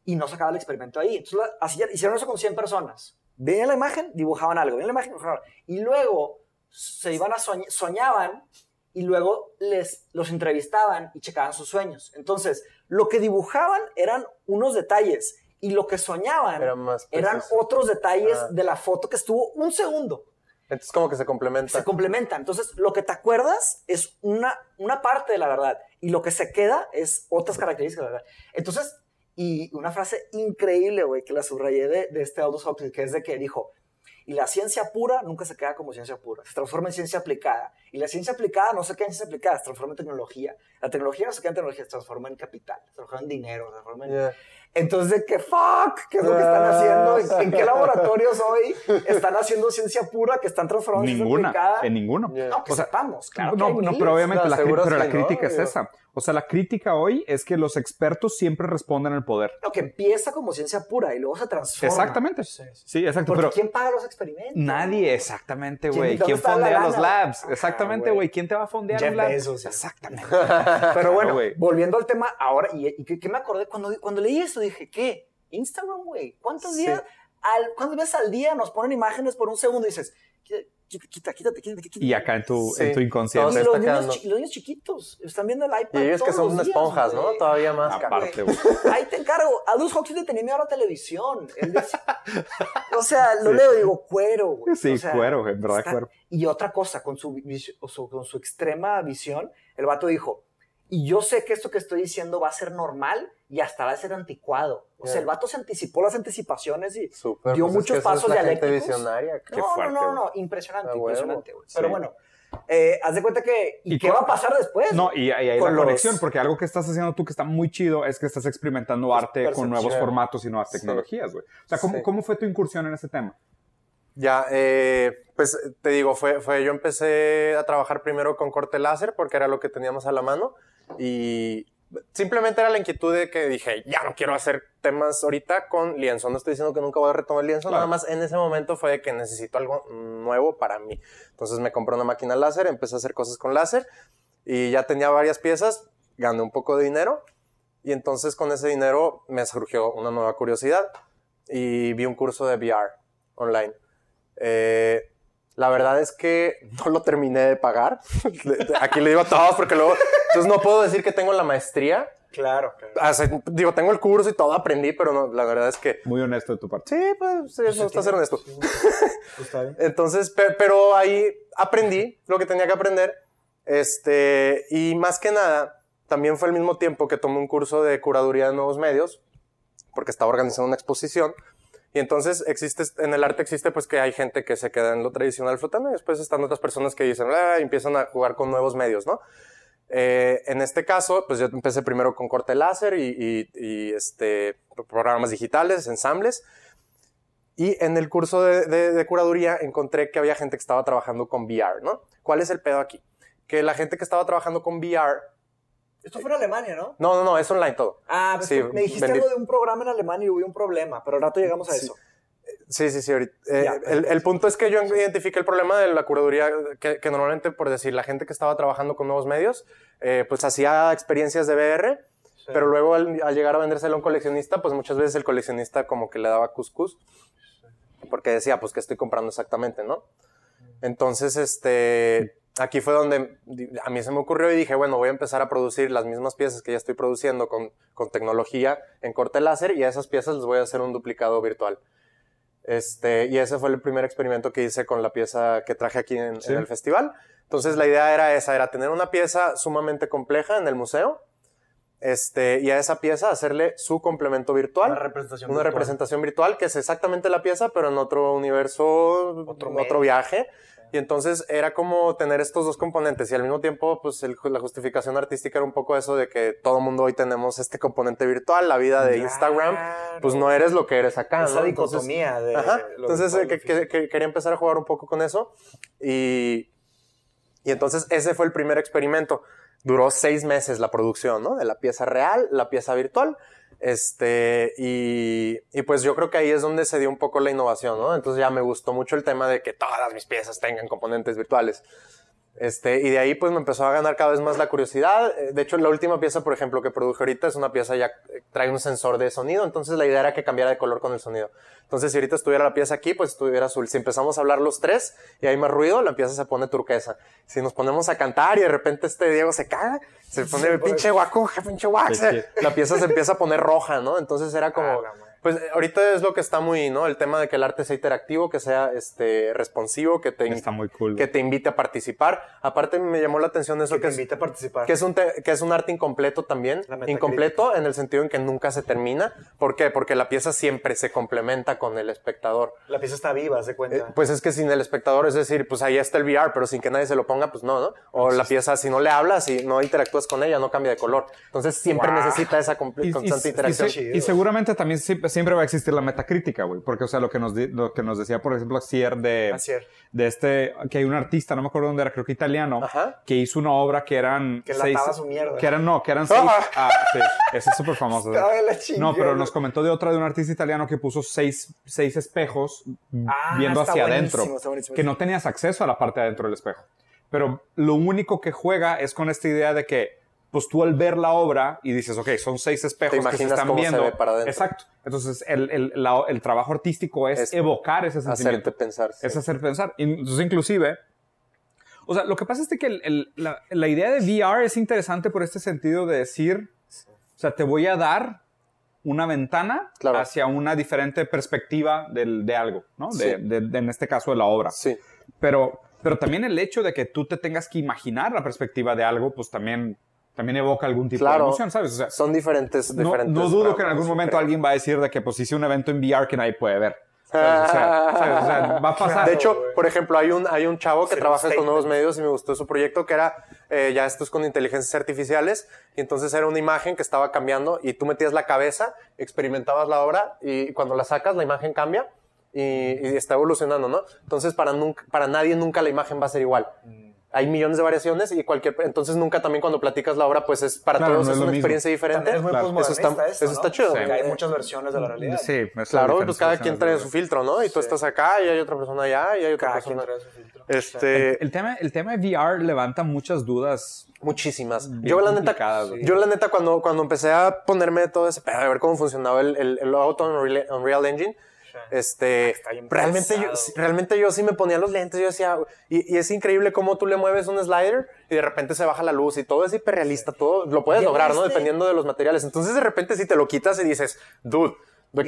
Y no sacaba el experimento ahí. Entonces, la- así hicieron eso con 100 personas. Veían la imagen, dibujaban algo. Veían la imagen, dibujaban algo. Y luego se iban a soñ- soñaban y luego les los entrevistaban y checaban sus sueños. Entonces, lo que dibujaban eran unos detalles y lo que soñaban Era más eran preciso. otros detalles Ah. de la foto que estuvo un segundo Entonces como que se complementa. se complementan. Entonces, lo que te acuerdas es una, una parte de la verdad y lo que se queda es otras características de la verdad. Entonces, y una frase increíble, güey, que la subrayé de, de este Aldous Huxley, que es de que dijo, y la ciencia pura nunca se queda como ciencia pura, se transforma en ciencia aplicada. Y la ciencia aplicada no se queda en ciencia aplicada, se transforma en tecnología. La tecnología no se queda en tecnología, se transforma en capital, se transforma en dinero, se transforma en... Yeah. Entonces, ¿de qué fuck? ¿Qué es lo que están haciendo? ¿En, en qué laboratorios hoy están haciendo cciencia pura que están transformando en ciencia Ninguna, en ninguno. Yeah. No, que O sea, sepamos, claro. que no, no, pero obviamente No, la, pero la crítica es esa. O sea, la crítica hoy es que los expertos siempre responden al poder. No, que empieza como ciencia pura y luego se transforma. Exactamente. Sí, exacto. Porque Pero ¿quién paga los experimentos? nadie, exactamente, ¿Quién- güey. ¿Quién la fondea los labs? Ajá, Exactamente, güey. ¿Quién te va a fondear Jeff un lab? Bezos, sí. Exactamente. Pero bueno, volviendo al tema ahora, y, y que, que me acordé cuando, cuando leí esto, dije, ¿qué? Instagram, güey. ¿Cuántos Sí. días, al, cuántas veces al día nos ponen imágenes por un segundo y dices, quita, quita, quítate, quítate, quítate. Y acá en tu, Sí. en tu inconsciente. Los está niños, quedando. chi- los niños chiquitos están viendo el iPad. Y ellos que todos son los días, esponjas, ¿no? Todavía más. Aparte, güey. Ahí te encargo. Aldous Huxley le tenía miedo a la televisión. Él decía- o sea, lo leo y digo, cuero, güey. Sí, O sea, cuero, en verdad, está- cuero. Y otra cosa, con su, vis- o su- con su extrema visión, el vato dijo, y yo sé que esto que estoy diciendo va a ser normal y hasta va a ser anticuado. O sea, el vato se anticipó las anticipaciones y dio pues es muchos que esa es pasos dialécticos. visionaria. Qué no, fuerte, no, no, no, impresionante, A huevo. impresionante, güey. Sí. Pero bueno, eh, haz de cuenta que, ¿y, ¿Y qué con- va a pasar después? No, y, y ahí hay Con la los- conexión, porque algo que estás haciendo tú que está muy chido es que estás experimentando arte con nuevos formatos y nuevas tecnologías, güey. O sea, ¿cómo, Sí. ¿cómo fue tu incursión en ese tema? Ya, eh, pues te digo, fue, fue, yo empecé a trabajar primero con corte láser porque era lo que teníamos a la mano y simplemente era la inquietud de que dije, ya no quiero hacer temas ahorita con lienzo, no estoy diciendo que nunca voy a retomar lienzo, Claro. nada más en ese momento fue de que necesito algo nuevo para mí. Entonces me compré una máquina láser, empecé a hacer cosas con láser y ya tenía varias piezas, gané un poco de dinero y entonces con ese dinero me surgió una nueva curiosidad y vi un curso de VR online. Eh, la verdad es que no lo terminé de pagar. Aquí le digo a todos porque luego, entonces no puedo decir que tengo la maestría. Claro, claro. Digo, tengo el curso y todo aprendí, pero no, la verdad es que Muy honesto de tu parte. sí, pues sí, me gusta ser honesto. Pues está bien. Entonces, pe- pero ahí aprendí lo que tenía que aprender. Este, y más que nada, también fue al mismo tiempo que tomé un curso de curaduría de nuevos medios, porque estaba organizando una exposición. Y entonces existe, en el arte existe pues que hay gente que se queda en lo tradicional flotando y después están otras personas que dicen, ah, empiezan a jugar con nuevos medios, ¿no? Eh, en este caso, pues yo empecé primero con corte láser y, y- y, este, programas digitales, ensambles. Y en el curso de, de- de curaduría encontré que había gente que estaba trabajando con VR, ¿no? ¿Cuál es el pedo aquí? Que la gente que estaba trabajando con VR, Esto fue en Alemania, ¿no? no, no, no, es online todo. Ah, pues Sí, me dijiste bendito. algo de un programa en Alemania y hubo un problema, pero al rato llegamos a Sí. eso. Sí, sí, sí. ahorita. Eh, Ya. el, el punto es que yo identifiqué el problema de la curaduría, que, que normalmente, por decir, la gente que estaba trabajando con nuevos medios, eh, pues hacía experiencias de VR, pero luego al, al llegar a vendérselo a un coleccionista, pues muchas veces el coleccionista como que le daba cuscús, porque decía, pues, que estoy comprando exactamente, ¿no? Entonces, este, aquí fue donde a mí se me ocurrió y dije, bueno, voy a empezar a producir las mismas piezas que ya estoy produciendo con, con tecnología en corte láser y a esas piezas les voy a hacer un duplicado virtual. Este, y ese fue el primer experimento que hice con la pieza que traje aquí en, Sí. en el festival. Entonces la idea era esa, era tener una pieza sumamente compleja en el museo, este, y a esa pieza hacerle su complemento virtual Una representación. una virtual. representación virtual que es exactamente la pieza, pero en otro universo, Otro viaje. Y entonces era como tener estos dos componentes y al mismo tiempo, pues el- la justificación artística era un poco eso de que todo mundo hoy tenemos este componente virtual, la vida de Instagram, pues no eres lo que eres acá, Esa ¿no? Entonces- dicotomía de. Ajá. lo Entonces eh, lo que- físico. que- que quería empezar a jugar un poco con eso y, y entonces ese fue el primer experimento. Duró seis meses la producción, ¿no? De la pieza real, la pieza virtual. Este, y, y pues yo creo que ahí es donde se dio un poco la innovación, ¿no? Entonces ya me gustó mucho el tema de que todas mis piezas tengan componentes virtuales. Este, y de ahí pues me empezó a ganar cada vez más la curiosidad. Eh, De hecho, la última pieza, por ejemplo, que produje ahorita es una pieza ya eh, trae un sensor de sonido, entonces la idea era que cambiara de color con el sonido. Entonces, si ahorita estuviera la pieza aquí, pues estuviera azul. Si empezamos a hablar los tres y hay más ruido, la pieza se pone turquesa. Si nos ponemos a cantar y de repente este Diego se caga, se pone Sí, pues. pinche guacuja, pinche wax, la pieza se empieza a poner roja, ¿no? Entonces era como, Ah. Pues eh, ahorita es lo que está muy, ¿no? El tema de que el arte sea interactivo, que sea este responsivo, que te, Está muy cool. que te invite a participar. Aparte me llamó la atención eso Que que, te es, invite a participar. que es un te- que es un arte incompleto también. Incompleto en el sentido en que nunca se termina. ¿Por qué? Porque la pieza siempre se complementa con el espectador. La pieza está viva, de cuenta. Eh, pues es que sin el espectador, es decir, pues ahí está el VR, pero sin que nadie se lo ponga, pues no, ¿no? O la pieza, si no le hablas, si no interactúas con ella, no cambia de color. Entonces siempre Wow. necesita esa Y- y- constante y interacción. se- Y, seguramente también siempre, siempre va a existir la metacrítica, güey. Porque, o sea, lo que nos, lo que nos decía, por ejemplo, Axier de, de este, que hay un artista, no me acuerdo dónde era, creo que italiano, Ajá. que hizo una obra que eran Que seis. su mierda. Que eran, no, que eran seis. Ah. Ah, sí, es súper chingada. No, pero nos comentó de otra de un artista italiano que puso seis, seis espejos Ah, viendo está hacia adentro. está buenísimo. Que no tenías acceso a la parte de adentro del espejo. Pero lo único que juega es con esta idea de que, pues tú al ver la obra y dices, ok, son seis espejos Te que se están cómo se viendo. ve para adentro. Exacto. Entonces, el, el, la- el trabajo artístico es, Es evocar ese sentimiento. Hacerte pensar. sí. Es hacer pensar. Entonces, inclusive, o sea, lo que pasa es que el- la, la idea de VR es interesante por este sentido de decir, o sea, te voy a dar una ventana Claro. hacia una diferente perspectiva del- de algo, ¿no? De, Sí. de- de- en este caso, de la obra. Sí. Pero, pero también el hecho de que tú te tengas que imaginar la perspectiva de algo, pues también, también evoca algún tipo de emoción, ¿sabes? O sea, Son diferentes, no, diferentes. no dudo que en algún momento creo. alguien va a decir de que pues hice un evento en VR que nadie puede ver. ¿Sabes? O sea, ¿sabes? O sea, va a pasar. De hecho, por ejemplo, hay un, hay un chavo que trabaja con nuevos medios y me gustó su proyecto que era, eh, ya esto es con inteligencias artificiales, y entonces era una imagen que estaba cambiando y tú metías la cabeza, experimentabas la obra y cuando la sacas la imagen cambia y, y está evolucionando, ¿no? Entonces para, nunca, para nadie nunca la imagen va a ser igual. Hay millones de variaciones y cualquier, entonces nunca también cuando platicas la obra, pues es para Claro, todos no es una mismo. experiencia diferente. Es muy Claro. Eso está- esto, eso está ¿no? chido. Porque Sí. hay muchas versiones de la realidad. Sí, Claro, pues cada quien trae su filtro, ¿no? Y tú estás acá y hay otra persona allá y hay otra Cada quien persona. trae su filtro. Este, El tema, el tema de VR levanta muchas dudas. Muchísimas. Yo la neta, yo la neta cuando, cuando empecé a ponerme todo ese pedo, a ver cómo funcionaba el, el, el auto Unreal Engine, este, bien realmente yo, realmente yo sí me ponía los lentes, yo decía, y, y es increíble cómo tú le mueves un slider y de repente se baja la luz y todo es hiperrealista, todo lo puedes ¿Ya lograr, ¿no? Dependiendo de los materiales. Entonces de repente si te lo quitas y dices, dude,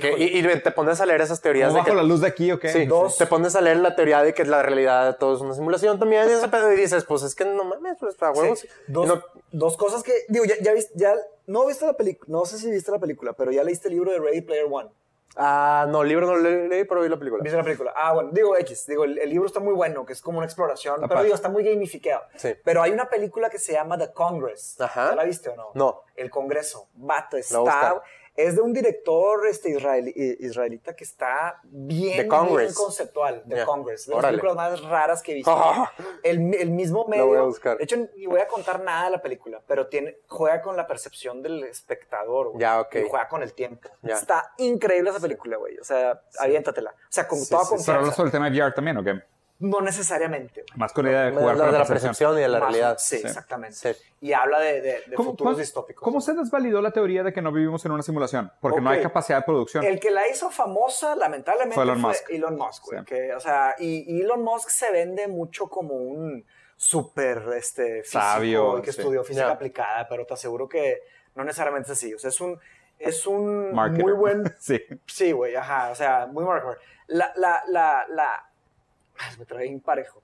que- y, y te pones a leer esas teorías ¿Cómo de bajo que, la luz de aquí o qué? Sí, Dos. te pones a leer la teoría de que la realidad de todo es una simulación también y ese pedo y dices, pues es que no mames, pues a huevos. Sí. Dos, no- dos cosas que, digo, ya, ya viste, ya, no viste la película, no sé si viste la película, pero ya leíste el libro de Ready Player One. Ah, no, libro no le- leí, pero vi la película. ¿Viste la película? Ah, bueno, digo X, digo, el, el libro está muy bueno, que es como una exploración, pero digo, está muy gamificado. Sí. Pero hay una película que se llama The Congress. Ajá. ¿Ya la viste o no? No. El Congreso. Vato, está... Es de un director este, israelí- israelita que está bien, The Congress. bien conceptual. The Ya. Congress. De las películas más raras que he visto. El, el mismo La voy a medio. buscar. De hecho, ni voy a contar nada de la película, pero tiene, juega con la percepción del espectador. güey. Ya, ok. Y juega con el tiempo. Ya. Está increíble esa película, güey. O sea, aviéntatela. O sea, con Sí, toda sí, sí. Pero confianza. hablas sobre el tema de VR también, ¿o qué? No necesariamente. güey. Más con la idea de La- jugar la- con de la la percepción. y de la Más- realidad. Sí, Sí. exactamente. Sí. Y habla de, de, de ¿Cómo, futuros distópicos. ¿Cómo se desvalidó la teoría de que no vivimos en una simulación? Porque no hay capacidad de producción. El que la hizo famosa, lamentablemente, Fue fue Elon Musk. Elon Musk, güey, Sí. que, o sea, y, Elon Musk se vende mucho como un súper este, físico Sabio, y que sí. estudió física aplicada, pero te aseguro que no necesariamente es así. O sea, es un, es un Marketer. muy buen sí. Sí, güey, ajá, o sea, muy marketer. La, la, la, la, me trae parejo.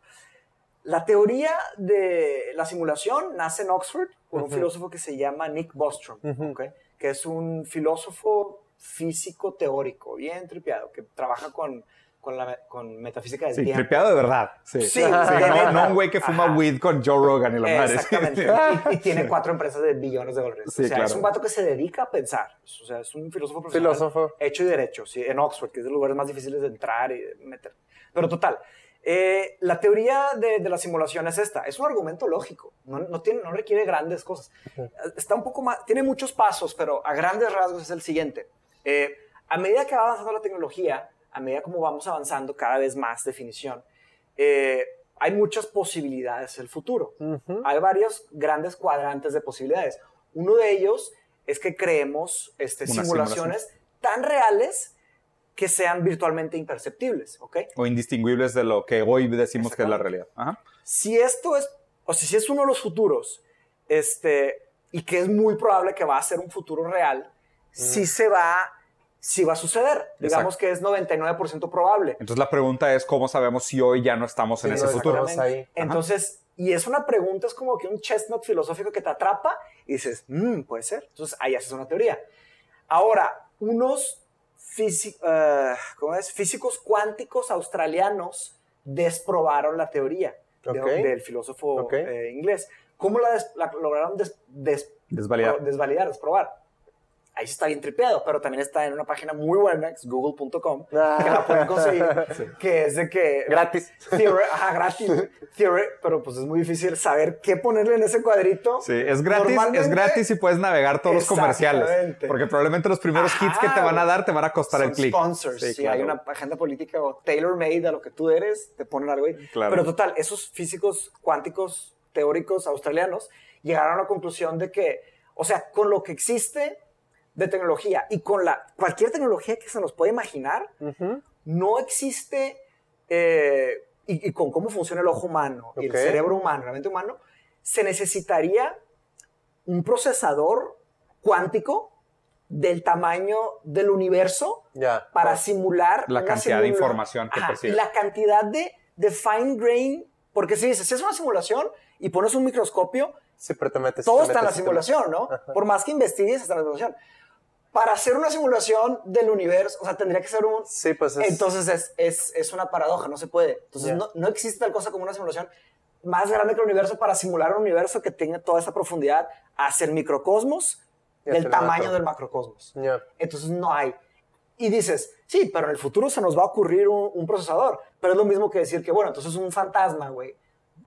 La teoría de la simulación nace en Oxford por un Ujú. filósofo que se llama Nick Bostrom, Ujú. ¿ok? que es un filósofo físico teórico, bien tripeado, que trabaja con con, la, con metafísica del Sí, tiempo. tripeado de verdad. Sí, Sí, Sí, de no, no un güey que fuma Ajá. weed con Joe Rogan y la madre. Exactamente. Y, y tiene cuatro empresas de billones de dólares. Sí, o sea, es claro. un vato que se dedica a pensar. O sea, es un filósofo profesional. Filósofo. Hecho y derecho, sí, en Oxford, que es de los lugares más difíciles de entrar y de meter. Pero total, eh, la teoría de, de la simulación es esta. Es un argumento lógico. No, no, tiene, no requiere grandes cosas. Está un poco más, tiene muchos pasos, pero a grandes rasgos es el siguiente. Eh, a medida que va avanzando la tecnología, a medida como vamos avanzando cada vez más definición, eh, hay muchas posibilidades del futuro. Hay varios grandes cuadrantes de posibilidades. Uno de ellos es que creemos este, simulaciones tan reales que sean virtualmente imperceptibles, ¿ok? O indistinguibles de lo que hoy decimos que es la realidad. Ajá. Si esto es, o sea, si es uno de los futuros, este, y que es muy probable que va a ser un futuro real, sí se va, sí va a suceder. Digamos que es 99% probable. Entonces la pregunta es cómo sabemos si hoy ya no estamos en Sí, ese no, futuro. ahí. Entonces, y es una pregunta, es como que un chestnut filosófico que te atrapa y dices, "Mm, puede ser. Entonces, ahí haces una teoría. Ahora, unos físi- eh, ¿cómo es? físicos cuánticos australianos desprobaron la teoría de- Ok. del filósofo Ok. eh, inglés. ¿Cómo la, des- la lograron des- des- Desvalidar. desvalidar, desprobar? Ahí sí está bien tripeado, pero también está en una página muy buena, es google.com, que la pueden conseguir, que es de que... Gratis. Theore- ajá, gratis. Theore- pero pues es muy difícil saber qué ponerle en ese cuadrito. Sí, es gratis, es gratis y puedes navegar todos los comerciales. Porque probablemente los primeros Ajá, hits que te van a dar te van a costar Son el clic. sponsors. Sí, si claro. hay una agenda política o tailor-made a lo que tú eres, te ponen algo ahí. Claro. Pero total, esos físicos cuánticos teóricos australianos llegaron a la conclusión de que, o sea, con lo que existe de tecnología y con la cualquier tecnología que se nos pueda imaginar, no existe, eh, y, y con cómo funciona el ojo humano y el cerebro humano, la mente humano, se necesitaría un procesador cuántico del tamaño del universo Ya. para simular La cantidad de información que Ajá, percibe. la cantidad de, de fine grain, porque si dices, si es una simulación y pones un microscopio, Sí, pero te metes. todo te está en la simulación, ¿no? Por más que investigues, está en la simulación. Para hacer una simulación del universo, o sea, tendría que ser un... Sí, pues es. Entonces es, es, es una paradoja, no se puede. Entonces no, no existe tal cosa como una simulación más grande que el universo para simular un universo que tenga toda esa profundidad, hacer microcosmos Y del tamaño macro. del macrocosmos. Ya. Entonces no hay. Y dices, sí, pero en el futuro se nos va a ocurrir un, un procesador. Pero es lo mismo que decir que, bueno, entonces un fantasma, güey.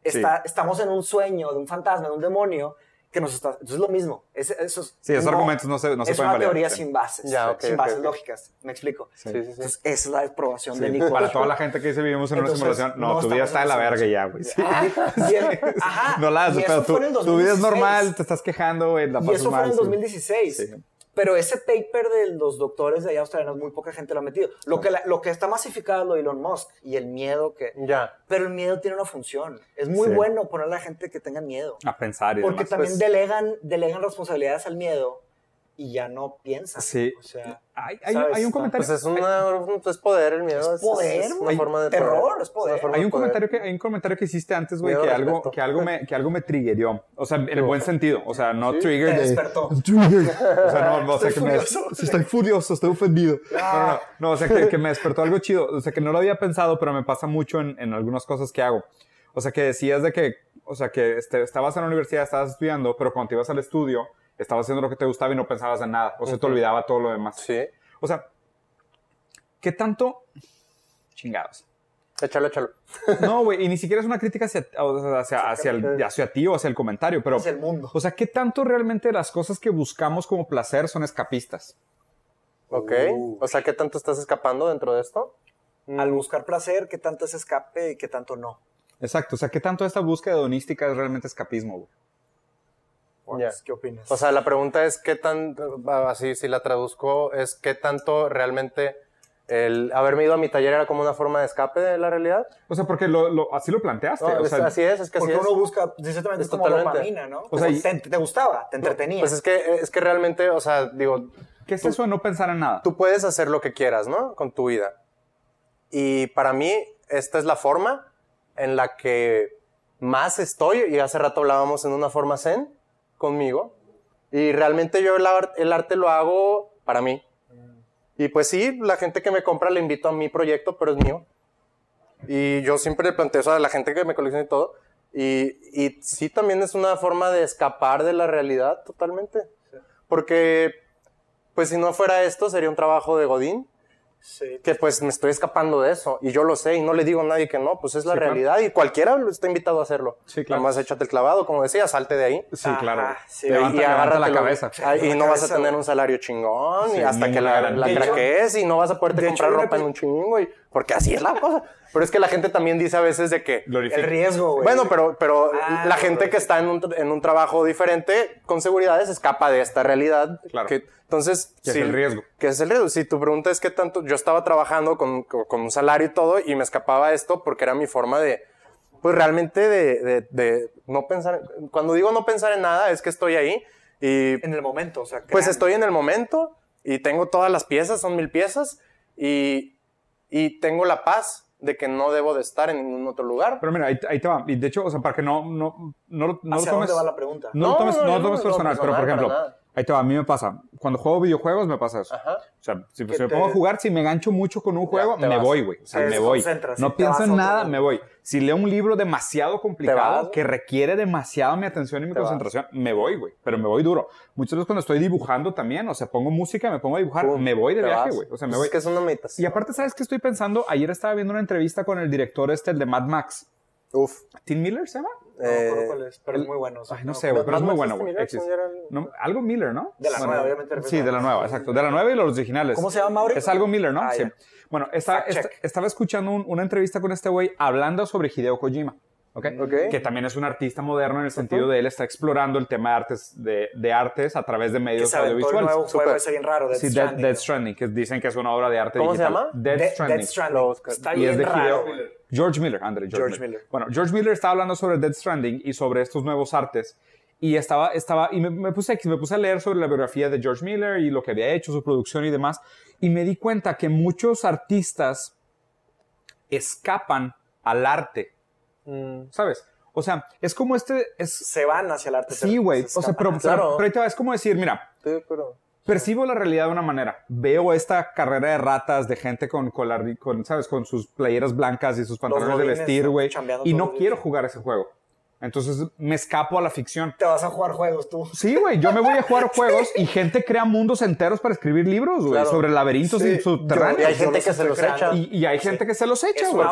Está, Estamos en un sueño de un fantasma, de un demonio, que nos está... Entonces es lo mismo. Es, eso es- Sí, esos no- argumentos no se, no se es pueden una validar. teoría Sí. sin bases, Ya, sin bases lógicas. ¿Me explico? Sí, sí, sí. Entonces, esa es la exprobación Sí, de Nicolás. Para toda la gente que dice vivimos en Entonces, una simulación, no, no tu vida está de en la una verga ya, güey. Ah, y ajá, No la y haces, pero tu, vida es 2016. normal, te estás quejando, güey, la Y pasas eso fue mal. en el sí. 2016. Pero ese paper de los doctores de allá australianos, muy poca gente lo ha metido. Lo que, la- lo que está masificado es lo de Elon Musk y el miedo que... Ya. Pero el miedo tiene una función. Es muy Sí. bueno poner a la gente que tenga miedo. A pensar y Porque demás. también Pues, delegan, delegan responsabilidades al miedo y ya no piensan. Sí. O sea, hay, hay, hay un comentario. Pues es, una, es poder el miedo. Es poder, es una güey. forma de Terror, poder. es poder. Hay un, poder. comentario que, hay un comentario que hiciste antes, güey, que algo, que, algo me, que algo me triggerió. O sea, en el buen sentido. O sea, no Sí. trigger Te de... despertó. Trigger. O sea, no, no, o sea, Estoy que me, furioso. estoy furioso, estoy ofendido. No, no, no, no, o sea, que, que me despertó algo chido. O sea, que no lo había pensado, pero me pasa mucho en, en algunas cosas que hago. O sea, que decías de que, o sea, que este, estabas en la universidad, estabas estudiando, pero cuando te ibas al estudio, estabas haciendo lo que te gustaba y no pensabas en nada. O sea, te olvidaba todo lo demás. Sí. O sea, ¿qué tanto... Chingados. Échalo, échalo. No, güey, y ni siquiera es una crítica hacia, sea, hacia, hacia, el, hacia ti o hacia el comentario, pero... Es el mundo. O sea, ¿qué tanto realmente las cosas que buscamos como placer son escapistas? Ok. Uh. O sea, ¿qué tanto estás escapando dentro de esto? Al buscar placer, qué tanto es escape y qué tanto no. Exacto, o sea, ¿qué tanto esta búsqueda hedonística es realmente escapismo, güey? Ya. ¿Qué opinas? O sea, la pregunta es qué tan, así si la traduzco, es qué tanto realmente el haberme ido a mi taller era como una forma de escape de la realidad. O sea, porque lo, lo- así lo planteaste. No, o es- sea, así es, es que así Porque es. uno busca, ciertamente es Es como totalmente. dopamina, ¿no? O sea, y- te, te gustaba, te entretenía. Pues es que, es que realmente, o sea, digo, ¿Qué es eso de no pensar en nada? tú puedes hacer lo que quieras, ¿no? Con tu vida. Y para mí, esta es la forma en la que más estoy, y hace rato hablábamos en una forma zen conmigo, y realmente yo el, ar- el arte lo hago para mí. Y pues sí, la gente que me compra le invito a mi proyecto, pero es mío. Y yo siempre le planteo eso a la gente que me colecciona y todo. Y, y sí también es una forma de escapar de la realidad totalmente. Porque, pues si no fuera esto, sería un trabajo de Godín. Sí. Que pues me estoy escapando de eso. Y yo lo sé y no le digo a nadie que no, pues es la Sí, claro. realidad y cualquiera está invitado a hacerlo. Sí, claro. Nada más échate el clavado, como decía, salte de ahí. Sí, Ajá, claro. sí. Te levanta, y levanta la cabeza. Ay, y La no vas a tener un salario chingón Sí, y hasta que la, la hecho- craquees y no vas a poderte de comprar hecho, ropa en un chingo, güey. Porque así es la cosa. Pero es que la gente también dice a veces de que... Glorifica. El riesgo, güey. Bueno, pero, pero Ah, la gente que está en un, en un trabajo diferente, con seguridad, se escapa de esta realidad. Claro. Que, entonces, Que es sí, el riesgo. Que es el riesgo. Si tu pregunta es qué tanto, yo estaba trabajando con, con, un salario y todo y me escapaba esto porque era mi forma de, pues realmente de, de, de no pensar. Cuando digo no pensar en nada, es que estoy ahí y En el momento, o sea. pues creando. estoy en el momento y tengo todas las piezas, son mil piezas y, y tengo la paz de que no debo de estar en ningún otro lugar. Pero mira, ahí, ahí te va. Y de hecho, o sea, para que no, no, no, no lo ¿Hacia tomes... dónde va la pregunta? No, lo No, tomes, no, no yo lo tomes no lo personal, pero por ejemplo, ahí te va, a mí me pasa. Cuando juego videojuegos me pasa eso. Ajá. O sea, si, me te- pongo a jugar, si me gancho mucho con un juego, me vas. voy, güey. O sea, me voy. No pienso en nada, me voy. Si leo un libro demasiado complicado, que requiere demasiado mi atención y mi vas. concentración, me voy, güey. Pero me voy duro. Muchas veces cuando estoy dibujando también, o sea, pongo música, me pongo a dibujar, Pum, me voy de viaje, güey. O sea, me Pues voy. Es que es una meditación. Y aparte, ¿sabes qué estoy pensando? Ayer estaba viendo una entrevista con el director este, el de Mad Max. Uf. ¿Tim Miller se llama? No Eh, cuál es, pero es muy bueno. Ay, no sé, güey, pero es muy bueno, güey. No, algo Miller, ¿no? De la Bueno, nueva, obviamente. Sí, de la nueva, exacto. De la nueva y los originales. ¿Cómo se llama, Mauri? Es algo Miller, ¿no? Ah, sí. Bueno, esta- esta- estaba escuchando un- una entrevista con este güey hablando sobre Hideo Kojima. ¿Ok? Ok. Que también es un artista moderno en el sentido de él está explorando el tema de artes, de, de artes a través de Que medios se aventó el audiovisuales. nuevo juego ese bien raro. Death Sí, Death, Stranding, Death ¿no? Stranding, que dicen que es una obra de arte ¿Cómo se digital. llama? Death De- Stranding. Death Stranding. Está Y es bien de raro. Hideo- George Miller, Andre, George, George Miller. Miller. Bueno, George Miller estaba hablando sobre Death Stranding y sobre estos nuevos artes. Y estaba, estaba, y me, me puse, me puse a leer sobre la biografía de George Miller y lo que había hecho, su producción y demás. Y me di cuenta que muchos artistas escapan al arte, ¿sabes? O sea, es como este, es, Se van hacia el arte. sí, güey. se O sea, pero, pero, Claro. pero ahí te va, es como decir, mira, percibo la realidad de una manera. Veo esta carrera de ratas de gente con, la- con, ¿sabes? con sus playeras blancas y sus pantalones de vestir, güey. Y no quiero jugar ese juego. Entonces me escapo a la ficción. Te vas a jugar juegos tú. Sí, güey, yo me voy a jugar juegos y gente crea mundos enteros para escribir libros, güey, Claro. sobre laberintos Sí. subterráneos. Y hay gente que se los echa. Y, y hay gente que se los echa, güey.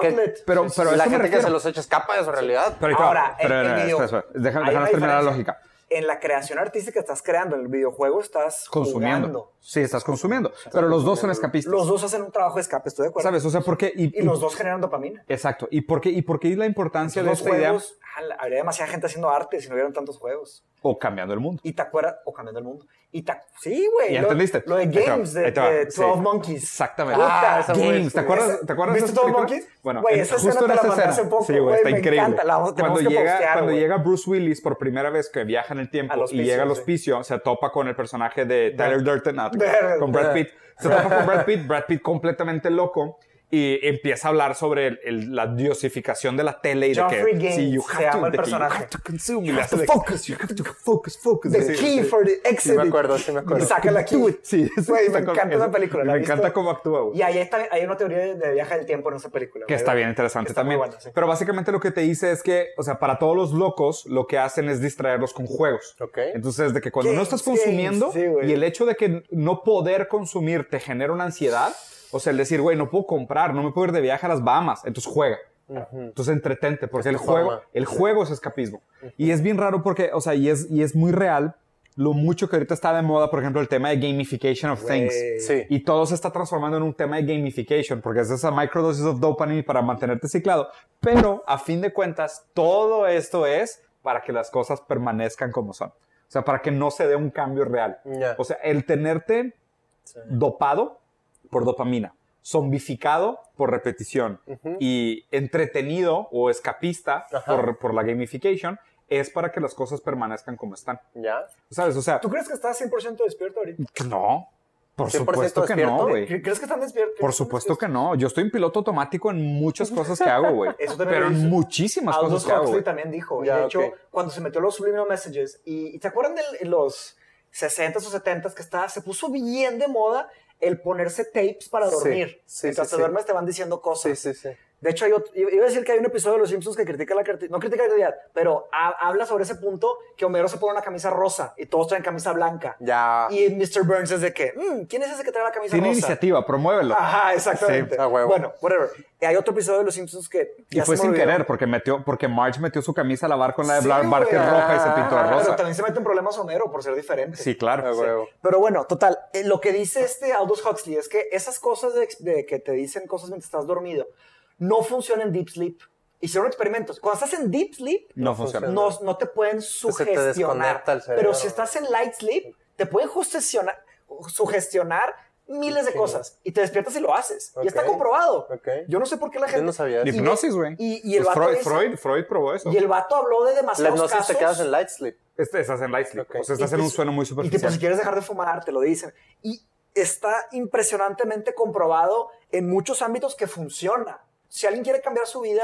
Pero, pero la eso me gente que refiero. se los echa escapa de su realidad. Pero Ahora, pero, el, el espera, video- espera, deja- hay déjanos una terminar la lógica. En la creación artística estás creando, en el videojuego estás Consumiendo. jugando. Sí, estás consumiendo. Pero los dos son escapistas. Los dos hacen un trabajo de escape, estoy de acuerdo. ¿Sabes? O sea, ¿por qué? Y los dos generan dopamina. Exacto. ¿Y por qué, y por qué la importancia de Los esta idea? juegos, ala, habría demasiada gente haciendo arte si no hubieran tantos juegos. O cambiando el mundo. Y te acuerdas, o cambiando el mundo. Y te, sí, güey. ¿Ya lo- entendiste? Lo de Games, de, de sí. 12 Monkeys. Exactamente. Puta, esa Games, ¿te acuerdas, ¿te acuerdas ¿Viste esa 12 película? Monkeys? Bueno, Güey, en- esa escena justo te en esa escena. hace poco, sí, güey, está me increíble. encanta, la cuando que llega, postear, cuando llega Bruce Willis por primera vez que viaja en el tiempo y llega al sí. hospicio, se topa con el personaje de Tyler Durden, con Brad Pitt. Se topa con Brad Pitt, Brad Pitt completamente loco. Y empieza a hablar sobre el- el- la diosificación de la tele y Geoffrey de que Gaines sí, you se have to, llama el de que you personaje. have to consume. y le have hace to focus. You have to focus, focus. The Sí, key sí. for the exit. Sí me acuerdo, sí me acuerdo. Saca la key. Do it. Sí, Güey, me encanta esa película. ¿la Me encanta cómo actúa, güey. Y ahí está, hay una teoría de, de viaje del tiempo en esa película. Que güey. está bien interesante Está muy también. buena, sí. Pero básicamente lo que te dice es que, o sea, para todos los locos, lo que hacen es distraerlos con juegos. Ok. Entonces, de que cuando no estás consumiendo y el hecho de que no poder consumir te genera una ansiedad, o sea, el decir, güey, no puedo comprar, no me puedo ir de viaje a las Bahamas, entonces juega. Entonces entretente, porque el juego, forma. el juego es escapismo. Y es bien raro porque, o sea, y es, y es muy real lo mucho que ahorita está de moda, por ejemplo, el tema de gamification of Güey. things. Sí. Y todo se está transformando en un tema de gamification, porque es esa microdosis of dopamine para mantenerte ciclado. Pero a fin de cuentas, todo esto es para que las cosas permanezcan como son. O sea, para que no se dé un cambio real. Ya. O sea, el tenerte dopado por dopamina, zombificado por repetición y entretenido o escapista por, por la gamification, es para que las cosas permanezcan como están. ¿Ya? ¿Sabes? O sea, ¿Tú crees que estás 100% despierto ahorita? no. Por 100% supuesto que no, despierto. güey. ¿Cre- ¿Crees que están despiertos? Por supuesto que no. Yo estoy en piloto automático en muchas cosas que hago, güey. Eso también Pero en muchísimas Aldous cosas que hago, Huxley güey. también dijo. Ya, de hecho, ok. cuando se metió los subliminal messages, y, y ¿te acuerdan de los 60s o 70s que estaba, se puso bien de moda el ponerse tapes para Sí, dormir. sí, Mientras sí, te sí. duermes te van diciendo cosas. Sí, sí, sí. De hecho, hay otro- iba a decir que hay un episodio de Los Simpsons que critica la creatividad, no critica la creatividad, pero ha- habla sobre ese punto que Homero se pone una camisa rosa y todos traen camisa blanca. Ya. Y Mr. Burns es de que, "Mm, ¿quién es ese que trae la camisa Tiene rosa? iniciativa, promuévelo. Ajá, exactamente. Sí, a huevo. Bueno, whatever. Y hay otro episodio de Los Simpsons que Y fue sin olvidó. querer, porque metió, porque Marge metió su camisa a lavar con la de Sí, Barker roja y se pintó de Ah, Pero rosa. también se mete en problemas Homero por ser diferente. Sí, claro. A huevo. Pero bueno, total, eh, lo que dice este Aldous Huxley es que esas cosas de, de que te dicen cosas mientras estás dormido no funcionan en deep sleep. Hicieron experimentos. Cuando estás en deep sleep, No funciona. no, no te pueden te sugestionar. cerebro. Pero si estás en light sleep, te pueden sugestionar, sugestionar miles de Sí. cosas y te despiertas y lo haces. Y está comprobado. Yo no sé por qué la gente... Yo no sabía eso. Hipnosis, güey. Y, y el Pues vato Freud, dice- Freud, Freud probó eso. y el vato habló de La demasiados hipnosis casos. te quedas en light sleep. Este, estás en light sleep. Ok. O sea, estás Y en un pues- sueño muy Y que superficial. pues si quieres dejar de fumar, te lo dicen. Y está impresionantemente comprobado en muchos ámbitos que funciona. Si alguien quiere cambiar su vida,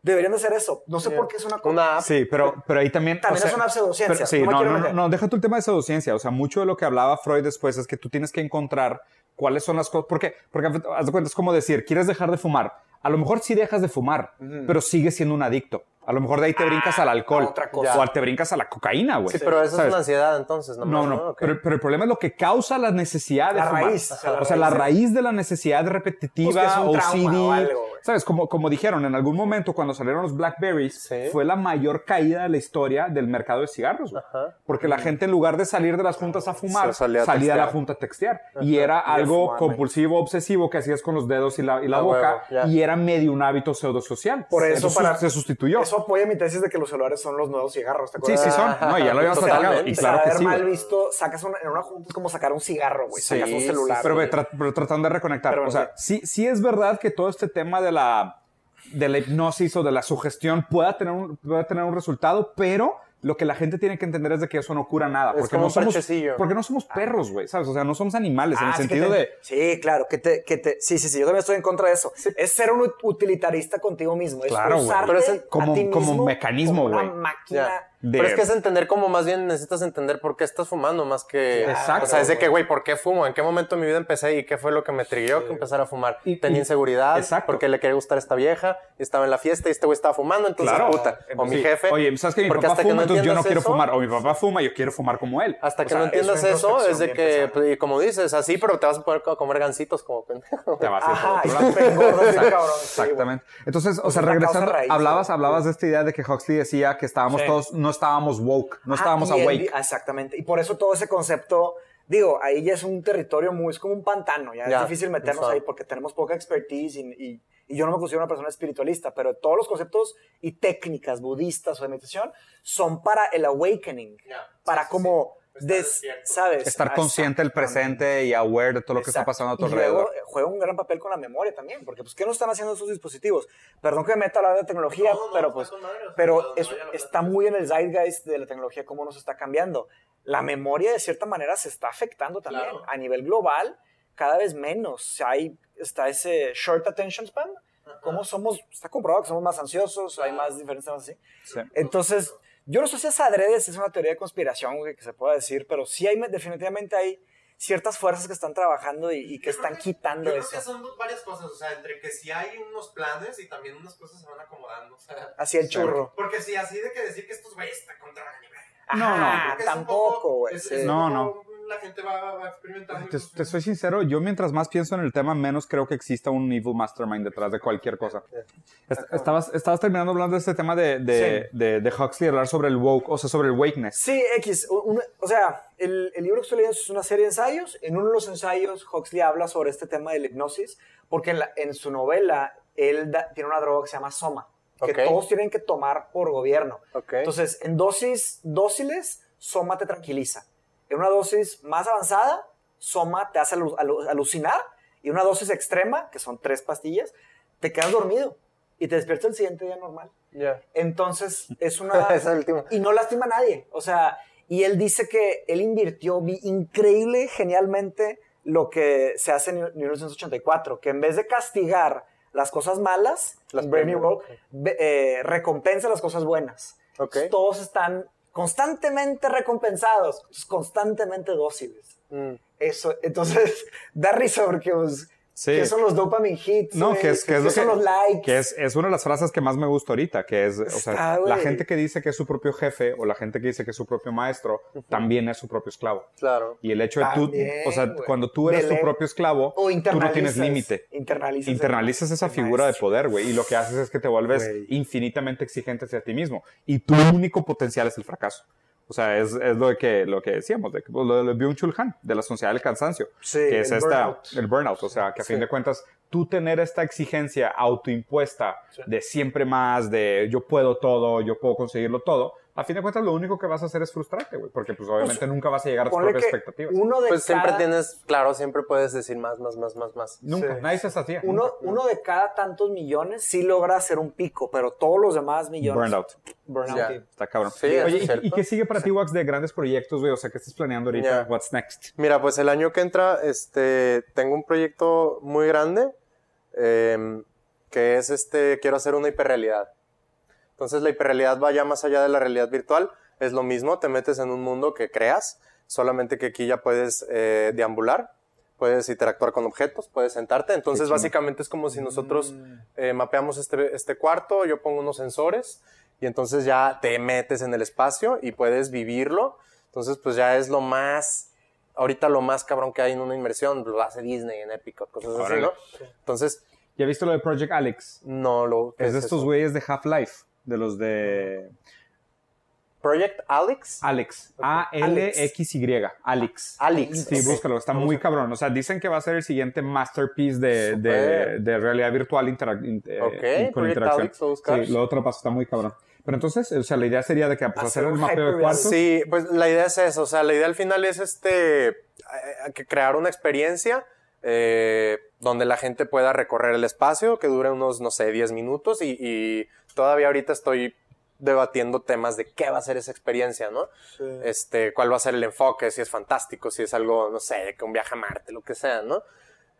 deberían de hacer eso. No sé Yeah. por qué es una cosa. Una app. Sí, pero, pero ahí también. También o sea, es una pseudociencia, pero- sí, no no, no, no, deja tu el tema de pseudociencia. O sea, mucho de lo que hablaba Freud después es que tú tienes que encontrar cuáles son las cosas. Porque, porque haz de cuenta, es como decir, quieres dejar de fumar. A lo mejor sí dejas de fumar, pero sigues siendo un adicto. A lo mejor de ahí te brincas al alcohol. a otra cosa. O te brincas a la cocaína, güey. Sí, pero eso ¿Sabes? es una ansiedad entonces, No, nomás, no, Ok. pero, pero el problema es lo que causa la necesidad de La fumar. raíz, o o sea, sea, la la, raíz raíz de la necesidad repetitiva, Pues que es un o algo, güey. ¿Sabes? Como, como dijeron, en algún momento cuando salieron los Blackberries, Sí. fue la mayor caída de la historia del mercado de cigarros, güey. Porque la gente en lugar de salir de las juntas a fumar, salía salía, a la junta a textear. Y era algo fumar, compulsivo, obsesivo que hacías con los dedos y la, y la boca, huevo, y era medio un hábito pseudosocial. Por eso, para- se sustituyó. Eso apoya mi tesis de que los celulares son los nuevos cigarros. ¿te sí, acuerdas? sí son. No, ya lo habíamos. Totalmente. Y O sea, claro que haber sí. mal visto, sacas una- en una junta es como sacar un cigarro, güey. Sí, sacas un sí, celular. Pero, güey. ve, tra- pero tratando de reconectar, Pero o sea, sí, sí es verdad que todo este tema de la, de la hipnosis o de la sugestión pueda tener, un, pueda tener un resultado, pero lo que la gente tiene que entender es de que eso no cura nada. Es Porque no somos, porque no somos perros, güey, ¿sabes? O sea, no somos animales en Ah, el que sentido te- de... Sí, claro, que te, que te, sí, sí, sí, yo también estoy en contra de eso. Es ser un utilitarista contigo mismo. Es Claro, güey. a como- como mecanismo, como una güey. máquina. De- Pero es que es entender como más bien necesitas entender por qué estás fumando más que... Exacto, O sea, es de güey. que, güey, ¿por qué fumo? ¿En qué momento de mi vida empecé y qué fue lo que me trigueó que empezar a fumar? Y- Tenía y- inseguridad Exacto. porque le quería gustar a esta vieja y estaba en la fiesta y este güey estaba fumando, entonces Claro. puta. O mi jefe. Oye, ¿sabes que mi porque papá hasta que fuma, no entonces yo no quiero eso- fumar? O mi papá fuma, yo quiero fumar como él. Hasta O que sea, no entiendas eso, es de que, pues, y como dices, así, pero te vas a poder co- comer gancitos como pendejo. Te vas a. Exactamente. Entonces, o Pues sea, regresando, hablabas, hablabas de esta idea de que Huxley decía que estábamos todos, no estábamos woke, no Ajá, estábamos awake. exactamente. Y por eso todo ese concepto, digo, ahí ya es un territorio muy, es como un pantano, ya, Ya, es difícil meternos exacto. ahí porque tenemos poca expertise y, y- y yo no me considero una persona espiritualista, pero todos los conceptos y técnicas budistas o de meditación son para el awakening, Ya, para sí, como, des-. ¿sabes? Estar consciente del presente y aware de todo lo que está Exacto. pasando a tu y luego alrededor. eh, juega un gran papel con la memoria también, porque pues ¿qué no están haciendo esos dispositivos? Perdón que me meta a hablar de tecnología, No, no, pero está pues o sea, pero la está muy en el zeitgeist de la tecnología cómo nos está cambiando. La memoria de cierta manera se está afectando también Claro. a nivel global, cada vez menos. Hay está ese short attention span, cómo somos está comprobado que somos más ansiosos, hay más diferencias así. Sí. Entonces, yo no sé si es adrede, si es una teoría de conspiración que se pueda decir, pero sí hay, definitivamente hay ciertas fuerzas que están trabajando y, y que Yo están que- quitando yo eso. creo que son varias cosas, o sea, entre que si hay unos planes y también unas cosas se van acomodando, o sea, Hacia el churro. porque si así de que decir que estos güeyes te controlan y bla, No, no. Tampoco, poco- güey. sí. No, poco- La gente va, va experimentando. Te, pues, te soy sincero, yo mientras más pienso en el tema, menos creo que exista un evil mastermind detrás de cualquier cosa. Est- estabas, estabas terminando hablando de este tema de, de, de, de Huxley, hablar sobre el woke, o sea, sobre el wakeness. Sí, X. un- un- o sea, el, el libro que estoy leyendo es una serie de ensayos. En uno de los ensayos, Huxley habla sobre este tema de la hipnosis, porque en, la- en su novela, él da- tiene una droga que se llama Soma, que Ok. todos tienen que tomar por gobierno. Ok. Entonces, en dosis dóciles, Soma te tranquiliza. En una dosis más avanzada, Soma te hace alu- alu- alucinar. Y una dosis extrema, que son tres pastillas, te quedas dormido y te despiertas el siguiente día normal. Ya. Entonces, es una... Esa es la última. y no lastima a nadie. O sea, y él dice que él invirtió vi- increíble, genialmente, lo que se hace en 1984, que en vez de castigar las cosas malas, Las Brave New. World, eh, recompensa las cosas buenas. Ok. Todos están constantemente recompensados, constantemente dóciles. Mm. Eso, entonces, da risa porque, pues, Sí. ¿qué son los dopamine hits? No, que es, que es ¿Qué lo son que, los likes? que es, es una de las frases que más me gusta ahorita, que es, o sea, la gente que dice que es su propio jefe o la gente que dice que es su propio maestro, también es su propio esclavo. Claro. Y el hecho de tú, o sea, cuando tú eres tu propio esclavo, o tú no tienes límite. Internalizas. Internalizas esa figura de poder, güey, y lo que haces es que te vuelves infinitamente exigente hacia ti mismo. Y tu único potencial es el fracaso. O sea, es, es lo, que, lo que decíamos, de, pues, lo de Byung-Chul Han, de la sociedad del cansancio, Sí, que es el esta, burnout. el burnout. O sea, que a fin de cuentas, tú tener esta exigencia autoimpuesta de siempre más, de yo puedo todo, yo puedo conseguirlo todo, a fin de cuentas lo único que vas a hacer es frustrarte, güey, porque pues obviamente nunca vas a llegar a tus propias expectativas. uno de Pues siempre cada- tienes, claro, siempre puedes decir más, más, más, más, más. Nunca, Sí. nadie se hacía. Uno, uno de cada tantos millones sí logra hacer un pico, pero todos los demás millones. Burnout. Burnout. Sí. Está cabrón. Sí, Oye, es ¿y- ¿y, cierto. qué sigue para ti, Wax, de grandes proyectos, güey? O sea, ¿qué estás planeando ahorita? Ya. What's next? Mira, pues el año que entra, este, tengo un proyecto muy grande, em, que es este, quiero hacer una hiperrealidad. Entonces la hiperrealidad va ya más allá de la realidad virtual, es lo mismo, te metes en un mundo que creas, solamente que aquí ya puedes eh, deambular, puedes interactuar con objetos, puedes sentarte, entonces básicamente es como si nosotros eh, mapeamos este, este cuarto, yo pongo unos sensores y entonces ya te metes en el espacio y puedes vivirlo, entonces pues ya es lo más, ahorita lo más cabrón que hay en una inmersión, lo hace Disney en Epic, cosas así. ¿no? Entonces, ¿Ya viste lo de Project Alex? no lo... ¿qué Es de estos güeyes de Half-Life, de los de Project Alex. Alex. A-L-X-Y. Alex. Alex. Sí, búscalo, está muy cabrón. O sea, dicen que va a ser el siguiente masterpiece de, de, realidad virtual interac- in- eh, Ok, con Project interacción. Alex, lo. Sí, lo otro paso está muy cabrón. Pero entonces, o sea, la idea sería de que pues, Hacer hacer un mapeo de cuartos. Sí, pues la idea es eso, o sea, la idea al final es este, eh, que crear una experiencia eh, donde la gente pueda recorrer el espacio, que dure unos, no sé, 10 minutos y, y todavía ahorita estoy debatiendo temas de qué va a ser esa experiencia, ¿no? Este, cuál va a ser el enfoque, si es fantástico, si es algo, no sé, que un viaje a Marte, lo que sea, ¿no?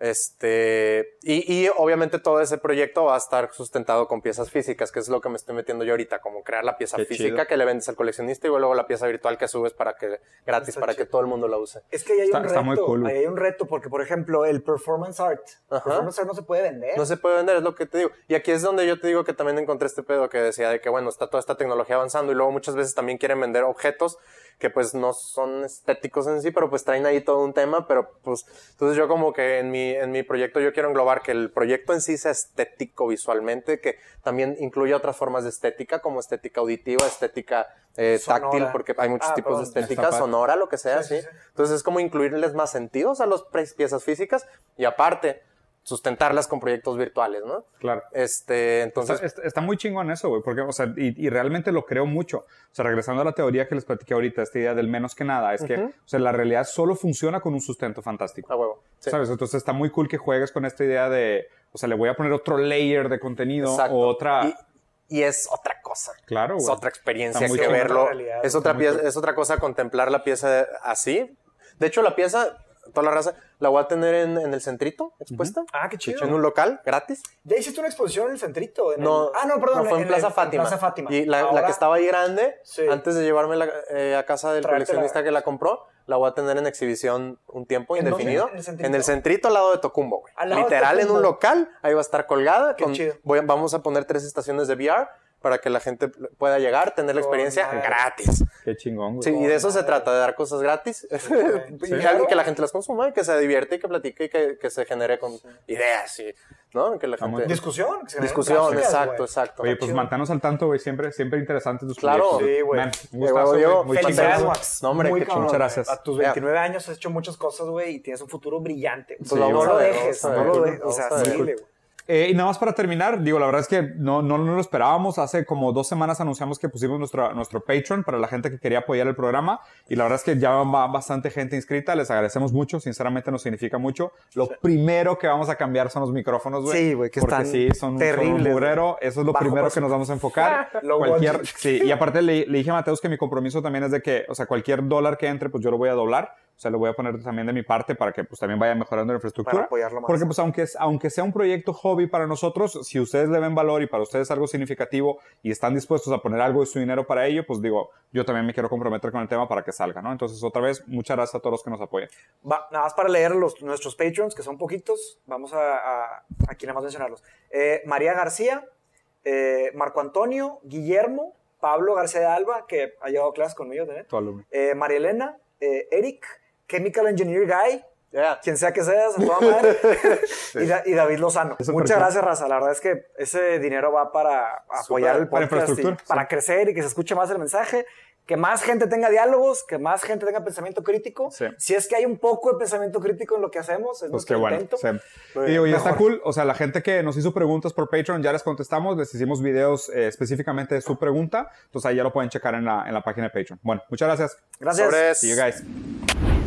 Este, y, y obviamente todo ese proyecto va a estar sustentado con piezas físicas, que es lo que me estoy metiendo yo ahorita, como crear la pieza Qué física chido. que le vendes al coleccionista y luego la pieza virtual que subes para que, gratis, Está para que todo el mundo la use. Es que ahí hay Está- un está reto. muy cool, ahí hay un reto porque, por ejemplo, el performance art. Ajá. Performance art no se puede vender. No se puede vender, es lo que te digo. Y aquí es donde yo te digo que también encontré este pedo que decía de que, bueno, está toda esta tecnología avanzando y luego muchas veces también quieren vender objetos que pues no son estéticos en sí, pero pues traen ahí todo un tema, pero pues entonces yo como que en mi, en mi proyecto yo quiero englobar que el proyecto en sí sea estético visualmente, que también incluya otras formas de estética como estética auditiva, estética eh, táctil, porque hay muchos Ah, tipos perdón. de estética, sonora, lo que sea, sí, sí. Entonces es como incluirles más sentidos a las piezas físicas y aparte sustentarlas con proyectos virtuales, ¿no? Claro. Este, entonces, Está, está- está muy chingón eso, güey, porque, o sea, y, y realmente lo creo mucho. O sea, regresando a la teoría que les platiqué ahorita, esta idea del menos que nada, es que, Ujú. o sea, la realidad solo funciona con un sustento fantástico. a huevo. Sí. ¿Sabes? Entonces está muy cool que juegues con esta idea de, o sea, le voy a poner otro layer de contenido Exacto. o otra... Y, y es otra cosa. claro, güey. Es otra experiencia que verlo. Realidad. Es otra, pieza, cool. es otra cosa contemplar la pieza así. De hecho, la pieza, toda la raza, la voy a tener en, en el centrito expuesta. Ah, qué chido. En un local, gratis. Ya hiciste una exposición en el centrito. en No, el- Ah, no, perdón. no, fue en, Plaza Fátima. Plaza Fátima. Y la, la Ahora- que estaba ahí grande, Sí. antes de llevarme a casa del coleccionista que la compró, la voy a tener en exhibición un tiempo ¿En indefinido. ¿En el centrito? En el centrito al lado de Tocumbo, güey. Literal en un local, ahí va a estar colgada. Qué con- chido. voy vamos a poner tres estaciones de VR para que la gente pueda llegar, tener la Con experiencia gratis. Qué chingón, güey. Sí, y de eso se trata, de dar cosas gratis. y Claro. que la gente las consuma y que se divierte y que platique y que, que se genere con ideas y, ¿no? Que la gente... Discusión. que se generen Discusión, exacto, exacto. Oye, pues mantanos al tanto, güey. Siempre, siempre interesantes tus Claro. proyectos. Sí, güey. Man, Un gustazo, güey. Muy Felicidades. No, hombre, Muy qué cabrón. muchas gracias. A tus 29 años has hecho muchas cosas, güey, y tienes un futuro brillante. Pues Sí, no lo dejes, no lo dejes. O sea, síguele, güey. Eh, y nada más para terminar, digo, la verdad es que no, no, no lo esperábamos. Hace como dos semanas anunciamos que pusimos nuestro, nuestro Patreon para la gente que quería apoyar el programa. Y la verdad es que ya va bastante gente inscrita. Les agradecemos mucho. Sinceramente nos significa mucho. Lo primero que vamos a cambiar son los micrófonos, güey. Sí, güey, que Porque están sí, son, son terribles, un mugrero. Eso es lo primero que presupuesto. nos vamos a enfocar. Cualquier, sí, y aparte le, le dije a Mateus que mi compromiso también es de que, o sea, cualquier dólar que entre, pues yo lo voy a doblar O sea, lo voy a poner también de mi parte para que pues también vaya mejorando la Para infraestructura. apoyarlo más. Porque pues aunque, aunque sea un proyecto hobby para nosotros, si ustedes le ven valor y para ustedes es algo significativo y están dispuestos a poner algo de su dinero para ello, pues digo, yo también me quiero comprometer con el tema para que salga, ¿no? Entonces, otra vez, muchas gracias a todos los que nos apoyan. Va, nada más para leer los, nuestros Patreons, que son poquitos. Vamos a, a- aquí nada más mencionarlos. Eh, María García, eh, Marco Antonio, Guillermo, Pablo García de Alba, que ha llevado clases conmigo también. Tu alumno. eh, María Elena, Eric, Chemical Engineer Guy, Ya. quien sea que seas, a toda madre, y, Da- y David Lozano. Eso Muchas perfecto. gracias, Raza. La verdad es que ese dinero va para apoyar el Para podcast, y para sí. crecer y que se escuche más el mensaje, que más gente tenga diálogos, que más gente tenga pensamiento crítico. Sí. Si es que hay un poco de pensamiento crítico en lo que hacemos, es Pues qué bueno. intento. sí. Muy Y y está cool. O sea, la gente que nos hizo preguntas por Patreon ya les contestamos, les hicimos videos eh, específicamente de su pregunta. Entonces ahí ya lo pueden checar en la, en la página de Patreon. Bueno, muchas gracias. Gracias. See you guys.